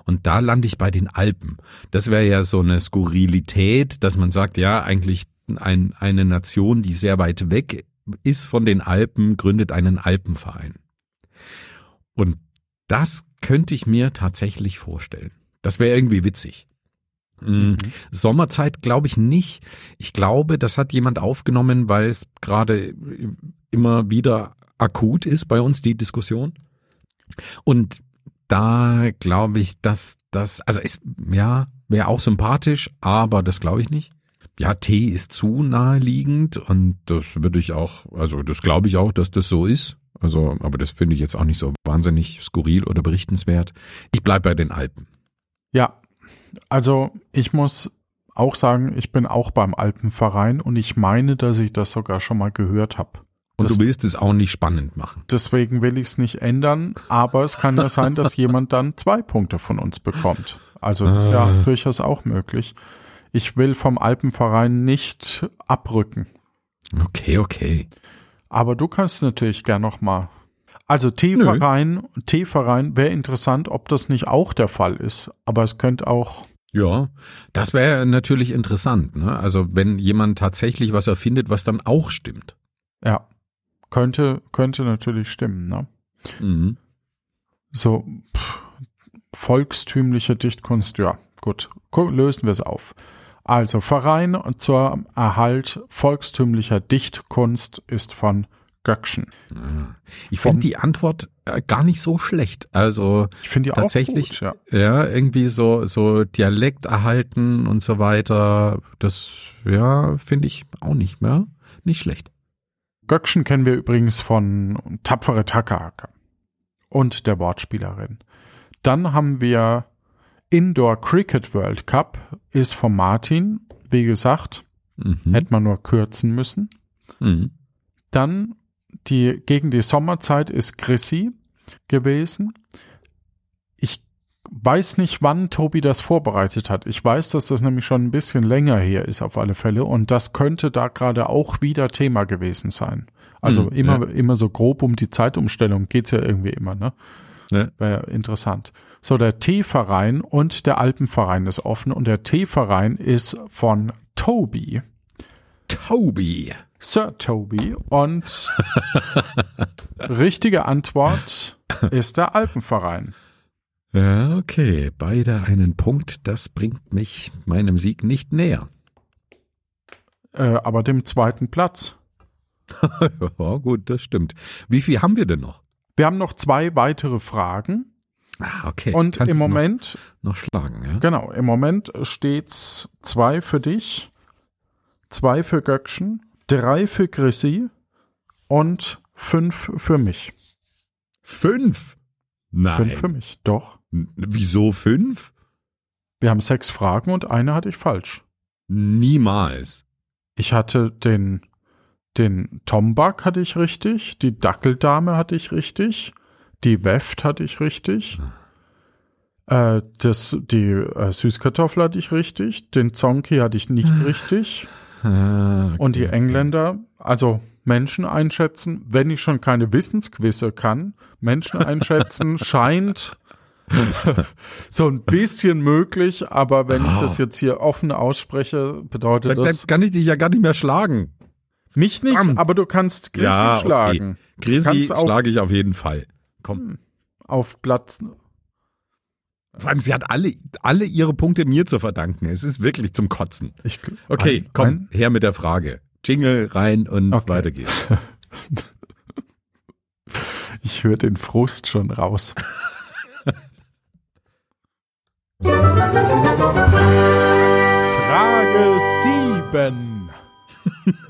Und da lande ich bei den Alpen. Das wäre ja so eine Skurrilität, dass man sagt, ja, eigentlich ein, eine Nation, die sehr weit weg ist von den Alpen, gründet einen Alpenverein. Und das könnte ich mir tatsächlich vorstellen. Das wäre irgendwie witzig. Mm, mhm. Sommerzeit glaube ich nicht. Ich glaube, das hat jemand aufgenommen, weil es gerade immer wieder akut ist bei uns, die Diskussion. Und da glaube ich, dass das, also ist, ja, wäre auch sympathisch, aber das glaube ich nicht ja, Tee ist zu naheliegend und das würde ich auch, also das glaube ich auch, dass das so ist. Also, aber das finde ich jetzt auch nicht so wahnsinnig skurril oder berichtenswert. Ich bleibe bei den Alpen. Ja, also ich muss auch sagen, ich bin auch beim Alpenverein und ich meine, dass ich das sogar schon mal gehört habe. Und das, du willst es auch nicht spannend machen. Deswegen will ich es nicht ändern, aber es kann ja sein, dass jemand dann zwei Punkte von uns bekommt. Also das ist ja ah. durchaus auch möglich ich will vom Alpenverein nicht abrücken. Okay, okay. Aber du kannst natürlich gern noch mal. Also T-Verein, T-Verein wäre interessant, ob das nicht auch der Fall ist. Aber es könnte auch. Ja, das wäre natürlich interessant. Ne? Also wenn jemand tatsächlich was erfindet, was dann auch stimmt. Ja, könnte könnte natürlich stimmen. Ne? Mhm. So pff, volkstümliche Dichtkunst, ja, gut, lösen wir es auf. Also Verein zur Erhalt volkstümlicher Dichtkunst ist von Göckchen. Ah. Ich finde die Antwort äh, gar nicht so schlecht. Also ich finde tatsächlich, gut, ja. ja, irgendwie so so Dialekt erhalten und so weiter. Das ja finde ich auch nicht mehr nicht schlecht. Göckchen kennen wir übrigens von Tapfere Takahaka und der Wortspielerin. Dann haben wir Indoor Cricket World Cup ist von Martin, wie gesagt, mhm. hätte man nur kürzen müssen. Mhm. Dann die gegen die Sommerzeit ist Chrissy gewesen. Ich weiß nicht, wann Tobi das vorbereitet hat. Ich weiß, dass das nämlich schon ein bisschen länger her ist auf alle Fälle und das könnte da gerade auch wieder Thema gewesen sein. Also mhm, immer, ja. immer so grob um die Zeitumstellung geht's ja irgendwie immer, ne? Ja. Wäre interessant. So, der T-Verein und der Alpenverein ist offen und der T-Verein ist von Toby. Toby. Sir Toby. Und richtige Antwort ist der Alpenverein. Ja, okay. Beide einen Punkt. Das bringt mich meinem Sieg nicht näher. Äh, aber dem zweiten Platz. ja, gut, das stimmt. Wie viel haben wir denn noch? Wir haben noch zwei weitere Fragen. Ah, okay. Und Kann im Moment noch, noch, schlagen, ja. Genau, im Moment steht's zwei für dich, zwei für Göckchen, drei für Chrissy und fünf für mich. Fünf? Nein. Fünf für mich, doch. Wieso fünf? Wir haben sechs Fragen und eine hatte ich falsch. Niemals. Ich hatte den Den Tombak hatte ich richtig, die Dackeldame hatte ich richtig, die Weft hatte ich richtig, äh, das, die äh, Süßkartoffel hatte ich richtig, den Zonki hatte ich nicht richtig Ah, und die okay. Engländer, also Menschen einschätzen, wenn ich schon keine Wissensquizze kann, Menschen einschätzen scheint so ein bisschen möglich, aber wenn ich das jetzt hier offen ausspreche, bedeutet Dann, dann das kann ich dich ja gar nicht mehr schlagen. mich nicht, Verdammt. aber du kannst Chrissy Ja, okay. schlagen. Auf- schlage ich auf jeden Fall. Komm. Auf Platz Vor allem, sie hat alle, alle ihre Punkte mir zu verdanken. Es ist wirklich zum Kotzen. ich, Okay, ein, komm, Ein, her mit der Frage. Jingle rein und Okay. weiter geht's. ich höre den Frust schon raus. Frage 7.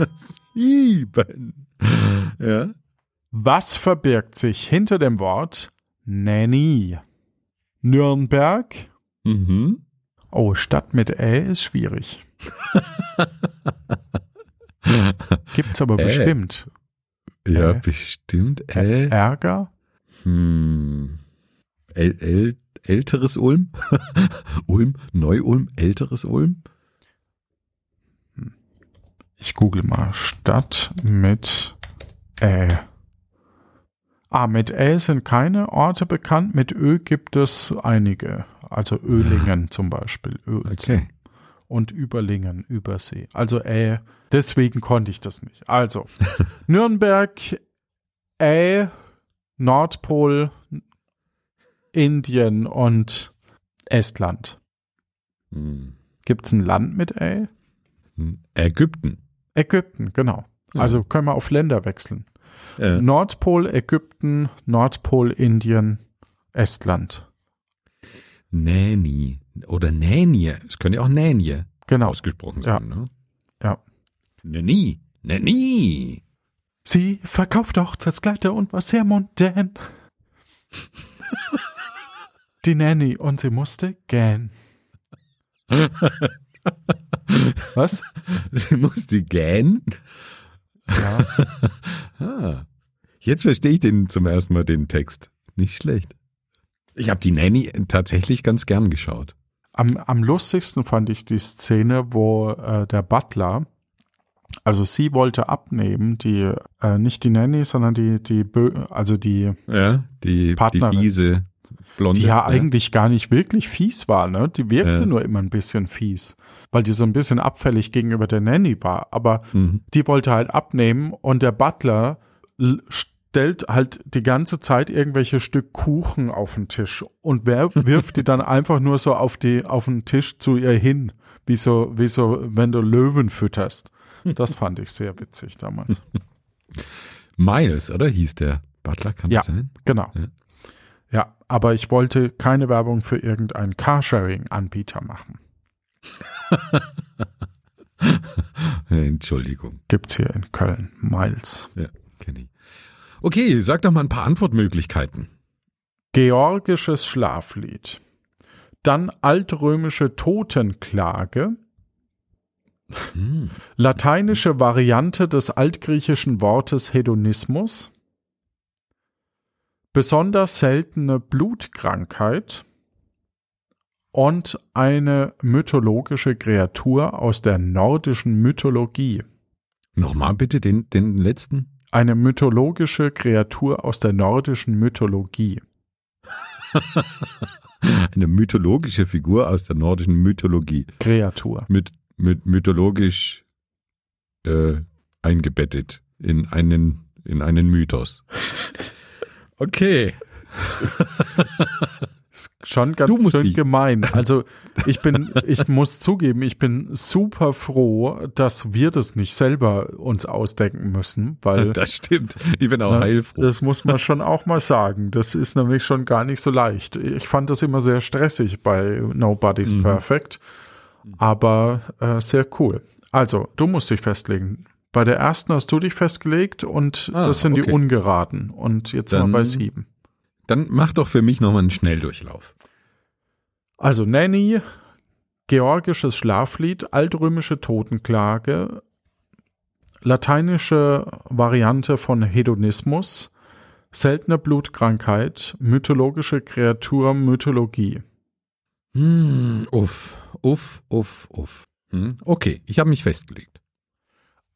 Sieben. Ja. Was verbirgt sich hinter dem Wort Nanny? Nürnberg? Mhm. Oh, Stadt mit Ä ist schwierig. Gibt's aber Ä. bestimmt. Ja, Äh. bestimmt. Äh. Ärger? Hm. äl äl älteres Ulm? Ulm? Neu-Ulm? Älteres Ulm? Ich google mal Stadt mit Ä. Ah, mit Ä sind keine Orte bekannt, mit Ö gibt es einige. Also Ölingen zum Beispiel. Oelzen. Okay. Und Überlingen, Übersee. Also Ä, deswegen konnte ich das nicht. Also, Nürnberg, Ä, Nordpol, Indien und Estland. Hm. Gibt's ein Land mit Ä? Hm. Ägypten. Ägypten, genau. Ja. Also können wir auf Länder wechseln. Äh, Nordpol Ägypten, Nordpol Indien, Estland. Nanny. Oder Nänie. Es könnte ja auch Nänie Genau. ausgesprochen Ja. sein, ne? Ja. Nanny. Nanny. Sie verkauft Hochzeitskleider und war sehr mondän. Die Nanny und sie musste gähn. Was? Sie musste gähnen. Ja. Ah. Jetzt verstehe ich den zum ersten Mal den Text. Nicht schlecht. Ich habe die Nanny tatsächlich ganz gern geschaut. Am, am lustigsten fand ich die Szene, wo äh, der Butler, also sie wollte abnehmen, die, äh, nicht die Nanny, sondern die, die, Bö also die, Ja, die, die Partnerin. Blonde. die ja eigentlich gar nicht wirklich fies war, ne? Die wirkte Ja. nur immer ein bisschen fies, weil die so ein bisschen abfällig gegenüber der Nanny war. Aber Mhm. die wollte halt abnehmen und der Butler stellt halt die ganze Zeit irgendwelche Stück Kuchen auf den Tisch und wer wirft die dann einfach nur so auf die auf den Tisch zu ihr hin, wie so wie so wenn du Löwen fütterst. Das fand ich sehr witzig damals. Miles, oder hieß der Butler? Kann Ja. das sein? Genau. Ja. Ja, aber ich wollte keine Werbung für irgendeinen Carsharing-Anbieter machen. Entschuldigung. Gibt's hier in Köln. Miles. Ja, kenne ich. Okay, sag doch mal ein paar Antwortmöglichkeiten. Georgisches Schlaflied. Dann altrömische Totenklage. Hm. Lateinische Variante des altgriechischen Wortes Hedonismus. Besonders seltene Blutkrankheit. Und eine mythologische Kreatur aus der nordischen Mythologie. Nochmal bitte den, den letzten. Eine mythologische Kreatur aus der nordischen Mythologie. Eine mythologische Figur aus der nordischen Mythologie. Kreatur. Mit, mit mythologisch äh, eingebettet in einen, in einen Mythos. Okay. Ist schon ganz schön die- gemein. Also ich bin, ich muss zugeben, ich bin super froh, dass wir das nicht selber uns ausdenken müssen, weil Das stimmt. Ich bin auch Ja, heilfroh. das muss man schon auch mal sagen. Das ist nämlich schon gar nicht so leicht. Ich fand das immer sehr stressig bei Nobody's Mhm. Perfect, aber äh, sehr cool. Also, du musst dich festlegen. Bei der ersten hast du dich festgelegt und Ah, das sind okay. die ungeraden. Und jetzt sind wir Dann- bei sieben. Dann mach doch für mich nochmal einen Schnelldurchlauf. Also Nanny, georgisches Schlaflied, altrömische Totenklage, lateinische Variante von Hedonismus, seltene Blutkrankheit, mythologische Kreatur, Mythologie. Hm, uff, uff, uff, uff. Hm, okay, ich habe mich festgelegt.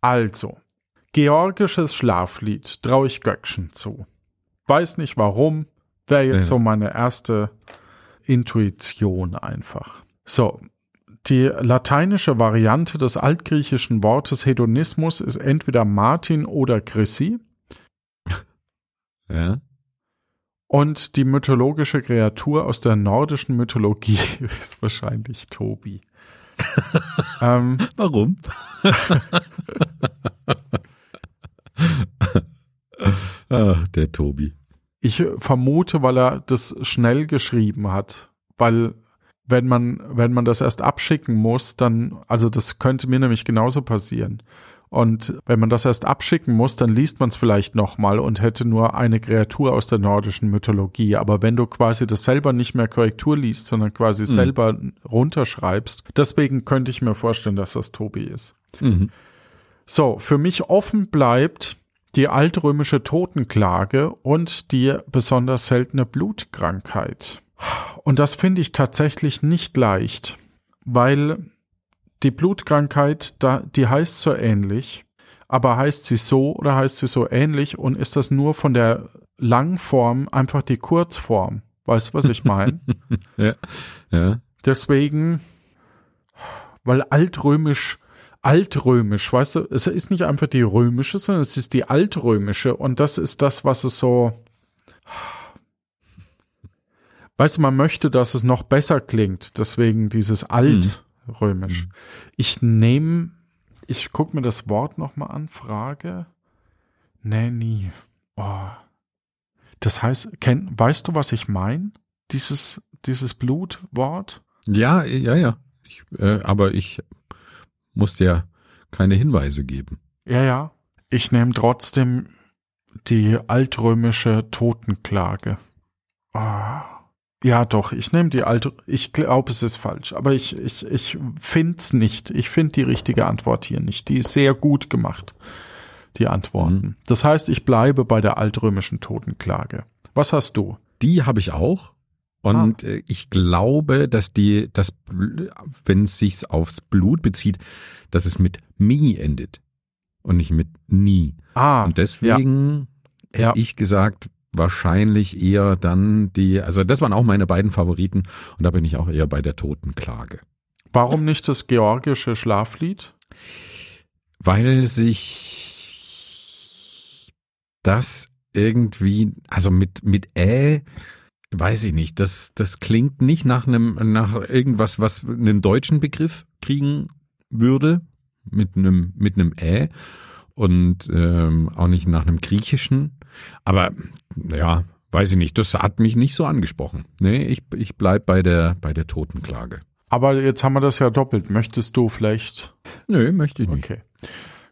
Also, georgisches Schlaflied traue ich Göckchen zu. Weiß nicht warum, wäre jetzt Ja. so meine erste Intuition einfach. So, die lateinische Variante des altgriechischen Wortes Hedonismus ist entweder Martin oder Chrissy Ja. und die mythologische Kreatur aus der nordischen Mythologie ist wahrscheinlich Tobi. Ähm, Warum? Ach, der Tobi. Ich vermute, weil er das schnell geschrieben hat, weil wenn man wenn man das erst abschicken muss, dann also das könnte mir nämlich genauso passieren. Und wenn man das erst abschicken muss, dann liest man es vielleicht nochmal und hätte nur eine Kreatur aus der nordischen Mythologie. Aber wenn du quasi das selber nicht mehr Korrektur liest, sondern quasi selber runterschreibst, deswegen könnte ich mir vorstellen, dass das Tobi ist. Mhm. So, für mich offen bleibt die altrömische Totenklage und die besonders seltene Blutkrankheit. Und das finde ich tatsächlich nicht leicht, weil die Blutkrankheit, die heißt so ähnlich, aber heißt sie so oder heißt sie so ähnlich und ist das nur von der Langform einfach die Kurzform? Weißt du, was ich meine? Ja. Ja. Deswegen, weil altrömisch, altrömisch, weißt du, es ist nicht einfach die römische, sondern es ist die altrömische und das ist das, was es so, weißt du, man möchte, dass es noch besser klingt, deswegen dieses altrömisch. Ich nehme, ich gucke mir das Wort nochmal an, Frage, nee, nie, oh. Das heißt, kenn, weißt du, was ich meine? Dieses, dieses Blutwort? Ja, ja, ja. Ich, äh, aber ich muss dir keine Hinweise geben. Ja, ja. Ich nehme trotzdem die altrömische Totenklage. Ah. Ja, doch, ich nehme die alte. Ich glaube, es ist falsch, aber ich, ich, ich finde es nicht. Ich finde die richtige Antwort hier nicht. Die ist sehr gut gemacht, die Antworten. Mhm. Das heißt, ich bleibe bei der altrömischen Totenklage. Was hast du? Die habe ich auch. Und äh, ich glaube, dass die, das, wenn es sich aufs Blut bezieht, dass es mit mi endet und nicht mit nie. Ah, und deswegen hätte Ja. ich gesagt, wahrscheinlich eher dann die, also das waren auch meine beiden Favoriten und da bin ich auch eher bei der Totenklage. warum nicht das georgische Schlaflied? Weil sich das irgendwie, also mit, mit Ä, weiß ich nicht, das, das klingt nicht nach einem, nach irgendwas, was einen deutschen Begriff kriegen würde, mit einem, mit einem Ä und ähm, auch nicht nach einem griechischen. Aber ja, weiß ich nicht, das hat mich nicht so angesprochen. Nee, ich, ich bleib bei der, bei der Totenklage. Aber jetzt haben wir das ja doppelt. Möchtest du vielleicht Nö, möchte ich nicht. Okay.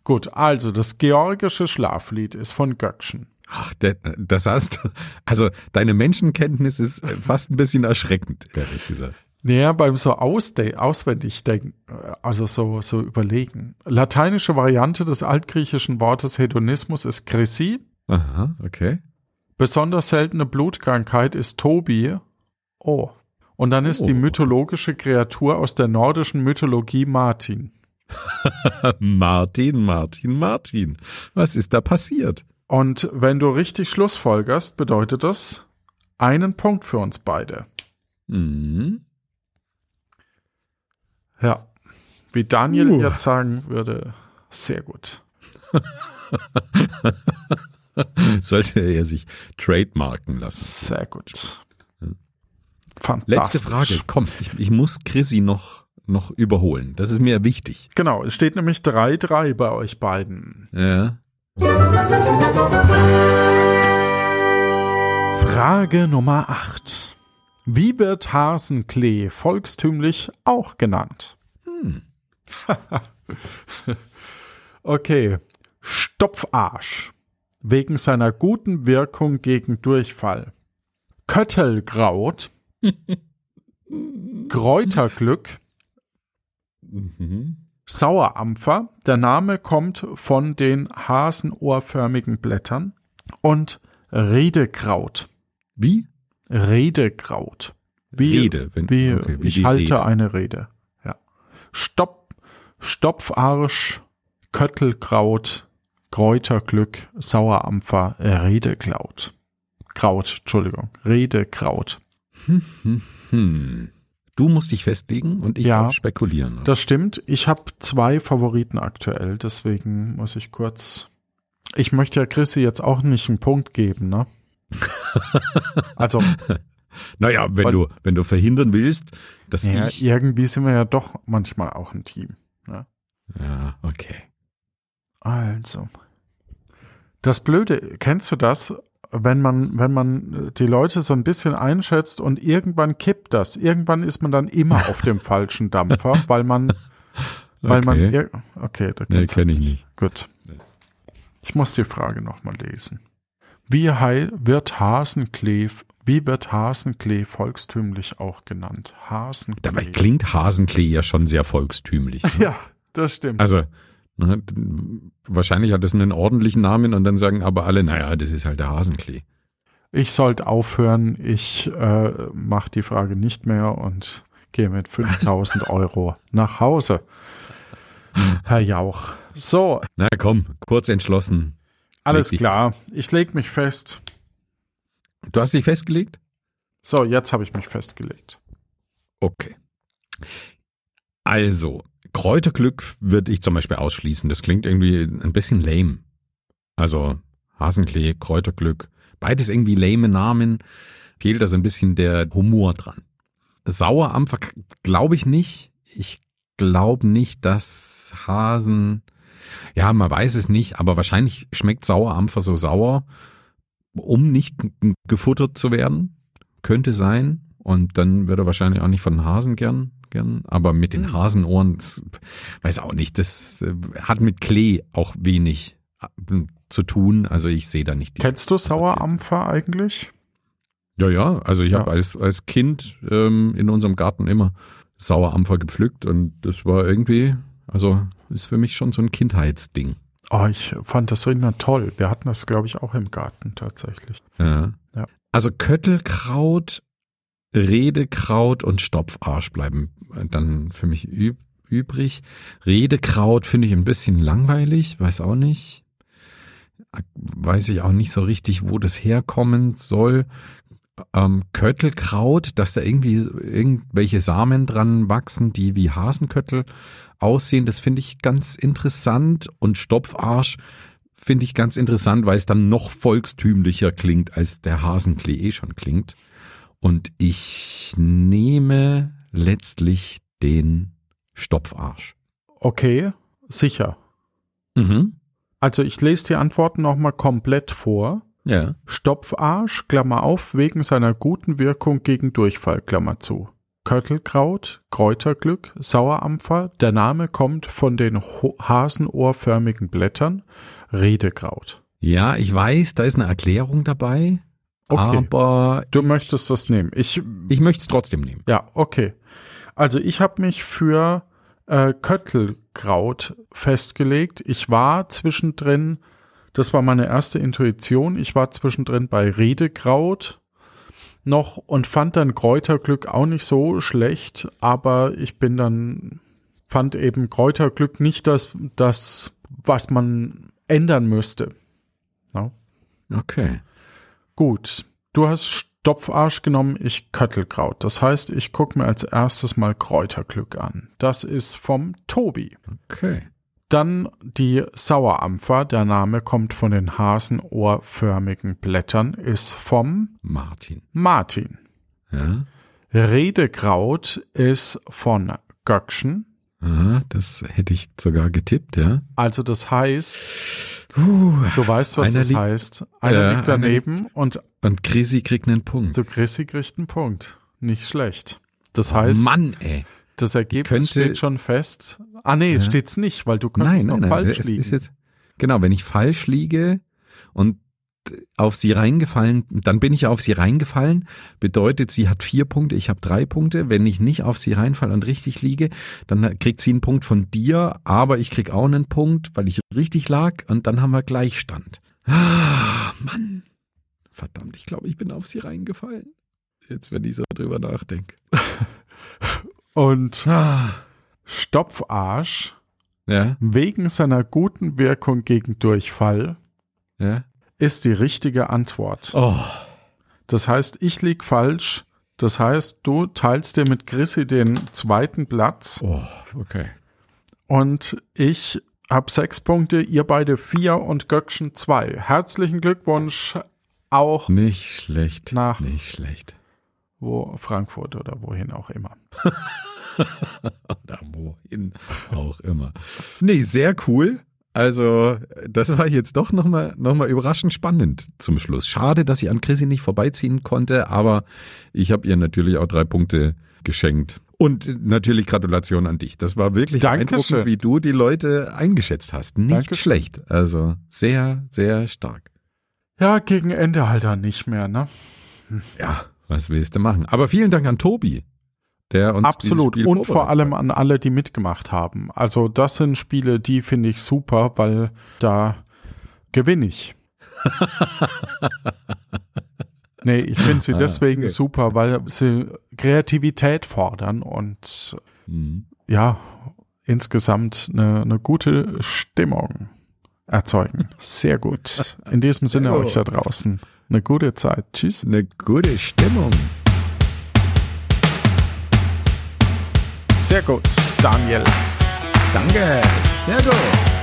Gut, also das georgische Schlaflied ist von Göckchen. Ach, das hast du, also deine Menschenkenntnis ist fast ein bisschen erschreckend, ehrlich gesagt. Naja, beim so ausde auswendig denken, äh, also so, so überlegen. Lateinische Variante des altgriechischen Wortes Hedonismus ist Chrissy. Aha, okay. Besonders seltene Blutkrankheit ist Tobi. Oh. Und dann ist die Oh. mythologische Kreatur aus der nordischen Mythologie Martin. Martin, Martin, Martin. Was ist da passiert? Und wenn du richtig schlussfolgerst, bedeutet das einen Punkt für uns beide. Mhm. Ja. Wie Daniel Uh. jetzt sagen würde, sehr gut. Sollte er sich trademarken lassen. Sehr gut. Letzte. Frage. Komm, ich, ich muss Chrissy noch, noch überholen. Das ist mir wichtig. Genau, es steht nämlich 3-3 bei euch beiden. Ja. Frage Nummer 8. Wie wird Hasenklee volkstümlich auch genannt? Hm. Okay. Stopfarsch. Wegen seiner guten Wirkung gegen Durchfall. Köttelkraut. Kräuterglück. Mhm. Sauerampfer. Der Name kommt von den hasenohrförmigen Blättern. Und Redekraut. Wie? Redekraut. Wie, Rede, wenn- wie, okay, wie ich halte Rede. eine Rede. Ja. Stopp, Stopfarsch, Köttelkraut, Kräuterglück, Sauerampfer, Redekraut. Kraut, Entschuldigung, Redekraut. Hm. Du musst dich festlegen und ich Ja, darf spekulieren. Das stimmt. Ich habe zwei Favoriten aktuell, deswegen muss ich kurz. Ich möchte ja Chrissy jetzt auch nicht einen Punkt geben, ne? Also, naja, wenn Weil- du, wenn du verhindern willst, dass ja, ich. irgendwie sind wir ja doch manchmal auch ein Team. Ja, okay. Also. Das Blöde, kennst du das? Wenn man, wenn man die Leute so ein bisschen einschätzt und irgendwann kippt das. Irgendwann ist man dann immer auf dem falschen Dampfer, weil man, weil man, Okay. ir- okay, da Nee, kennst du kenn ich nicht. Gut. Ich muss die Frage nochmal lesen. Wie heil wird Hasenklee, wie wird Hasenklee volkstümlich auch genannt? Hasenklee. Dabei klingt Hasenklee ja schon sehr volkstümlich. Ne? Ja, das stimmt. Also, ne, wahrscheinlich hat es einen ordentlichen Namen und dann sagen aber alle, naja, das ist halt der Hasenklee. Ich sollte aufhören. Ich äh, mache die Frage nicht mehr und gehe mit 5000 Euro nach Hause. Herr Jauch. So, Na komm, kurz entschlossen. Alles Leg klar. Ich lege mich fest. Du hast dich festgelegt? So, jetzt habe ich mich festgelegt. Okay. Also, Kräuterglück würde ich zum Beispiel ausschließen. Das klingt irgendwie ein bisschen lame. Also, Hasenklee, Kräuterglück, beides irgendwie lame Namen. Fehlt da so ein bisschen der Humor dran. Sauerampfer glaube ich nicht. Ich glaube nicht, dass Hasen, ja, man weiß es nicht, aber wahrscheinlich schmeckt Sauerampfer so sauer, um nicht gefuttert zu werden. Könnte sein. Und dann wird er wahrscheinlich auch nicht von Hasen gern, gern. Aber mit den Hm. Hasenohren, das, weiß auch nicht, das äh, hat mit Klee auch wenig äh, zu tun. Also ich sehe da nicht die. Kennst du. Sauerampfer eigentlich? Ja, ja. Also ich Ja. habe als, als Kind ähm, in unserem Garten immer Sauerampfer gepflückt und das war irgendwie, also ist für mich schon so ein Kindheitsding. Oh, ich fand das immer toll. Wir hatten das, glaube ich, auch im Garten tatsächlich. Ja. Ja. Also Köttelkraut, Redekraut und Stopfarsch bleiben dann für mich üb übrig. Redekraut finde ich ein bisschen langweilig, weiß auch nicht. Weiß ich auch nicht so richtig, wo das herkommen soll. Ähm, Köttelkraut, dass da irgendwie irgendwelche Samen dran wachsen, die wie Hasenköttel aussehen, das finde ich ganz interessant. Und Stopfarsch finde ich ganz interessant, weil es dann noch volkstümlicher klingt, als der Hasenklee eh schon klingt. Und ich nehme letztlich den Stopfarsch. Okay, sicher. Mhm. Also ich lese die Antworten nochmal komplett vor. Ja. Stopfarsch, Klammer auf, wegen seiner guten Wirkung gegen Durchfall, Klammer zu. Köttelkraut, Kräuterglück, Sauerampfer, der Name kommt von den hasenohrförmigen Blättern, Redekraut. Ja, ich weiß, da ist eine Erklärung dabei, Okay, aber du möchtest das nehmen. Ich, ich möchte es trotzdem nehmen. ja, okay. Also ich habe mich für äh, Köttelkraut festgelegt. Ich war zwischendrin, das war meine erste Intuition, ich war zwischendrin bei Redekraut noch und fand dann Kräuterglück auch nicht so schlecht, aber ich bin dann, fand eben Kräuterglück nicht das, das was man ändern müsste. Okay. Gut, du hast Stopfarsch genommen, ich Köttelkraut. Das heißt, ich gucke mir als erstes mal Kräuterglück an. Das ist vom Tobi. Okay. Dann die Sauerampfer, der Name kommt von den hasenohrförmigen Blättern, ist vom Martin. Martin. Ja. Redekraut ist von Göckchen. Aha, das hätte ich sogar getippt, ja. Also das heißt, Puh. du weißt, was Einer das liegt- heißt. Einer Ja, liegt einer daneben und Und Chrissy kriegt einen Punkt. du Chrissy kriegt einen Punkt. Nicht schlecht. Das Oh heißt, Mann, ey. Das Ergebnis könnte- steht schon fest. Ah nee, Ja. steht's nicht, weil du Nein, könntest nein, noch nein. falsch liegen. ist jetzt, genau, wenn ich falsch liege und auf sie reingefallen, dann bin ich auf sie reingefallen, bedeutet, sie hat vier Punkte, ich habe drei Punkte. Wenn ich nicht auf sie reinfalle und richtig liege, dann kriegt sie einen Punkt von dir, aber ich krieg auch einen Punkt, weil ich richtig lag und dann haben wir Gleichstand. Ah, Mann. Verdammt, ich glaube, ich bin auf sie reingefallen. Jetzt, wenn ich so drüber nachdenke. Und Ah. Stopfarsch Ja, wegen seiner guten Wirkung gegen Durchfall ja. ist die richtige Antwort. Oh. Das heißt, ich lieg falsch. Das heißt, du teilst dir mit Chrissy den zweiten Platz Oh, okay. und ich habe sechs Punkte, ihr beide vier und Göckchen zwei. Herzlichen Glückwunsch auch Nicht schlecht. Nach- Nicht schlecht. Wo Frankfurt oder wohin auch immer. Oder wohin auch immer. Nee, sehr cool. Also, das war jetzt doch nochmal noch mal überraschend spannend zum Schluss. Schade, dass ich an Chrissy nicht vorbeiziehen konnte, aber ich habe ihr natürlich auch drei Punkte geschenkt. Und natürlich Gratulation an dich. Das war wirklich Dankeschön. beeindruckend, wie du die Leute eingeschätzt hast. Nicht Dankeschön. schlecht. Also sehr, sehr stark. Ja, gegen Ende halt dann nicht mehr, ne? Ja, was willst du machen? Aber vielen Dank an Tobi, der uns Absolut. Und vor allem an alle, die mitgemacht haben. Also das sind Spiele, die finde ich super, weil da gewinne ich. nee, ich finde sie Ah, deswegen okay. super, weil sie Kreativität fordern und. Mhm. ja, insgesamt eine, eine gute Stimmung erzeugen. Sehr gut. In diesem Sinne euch da draußen. Eine gute Zeit. Tschüss. Eine gute Stimmung. Sehr gut, Daniel. Danke, sehr gut.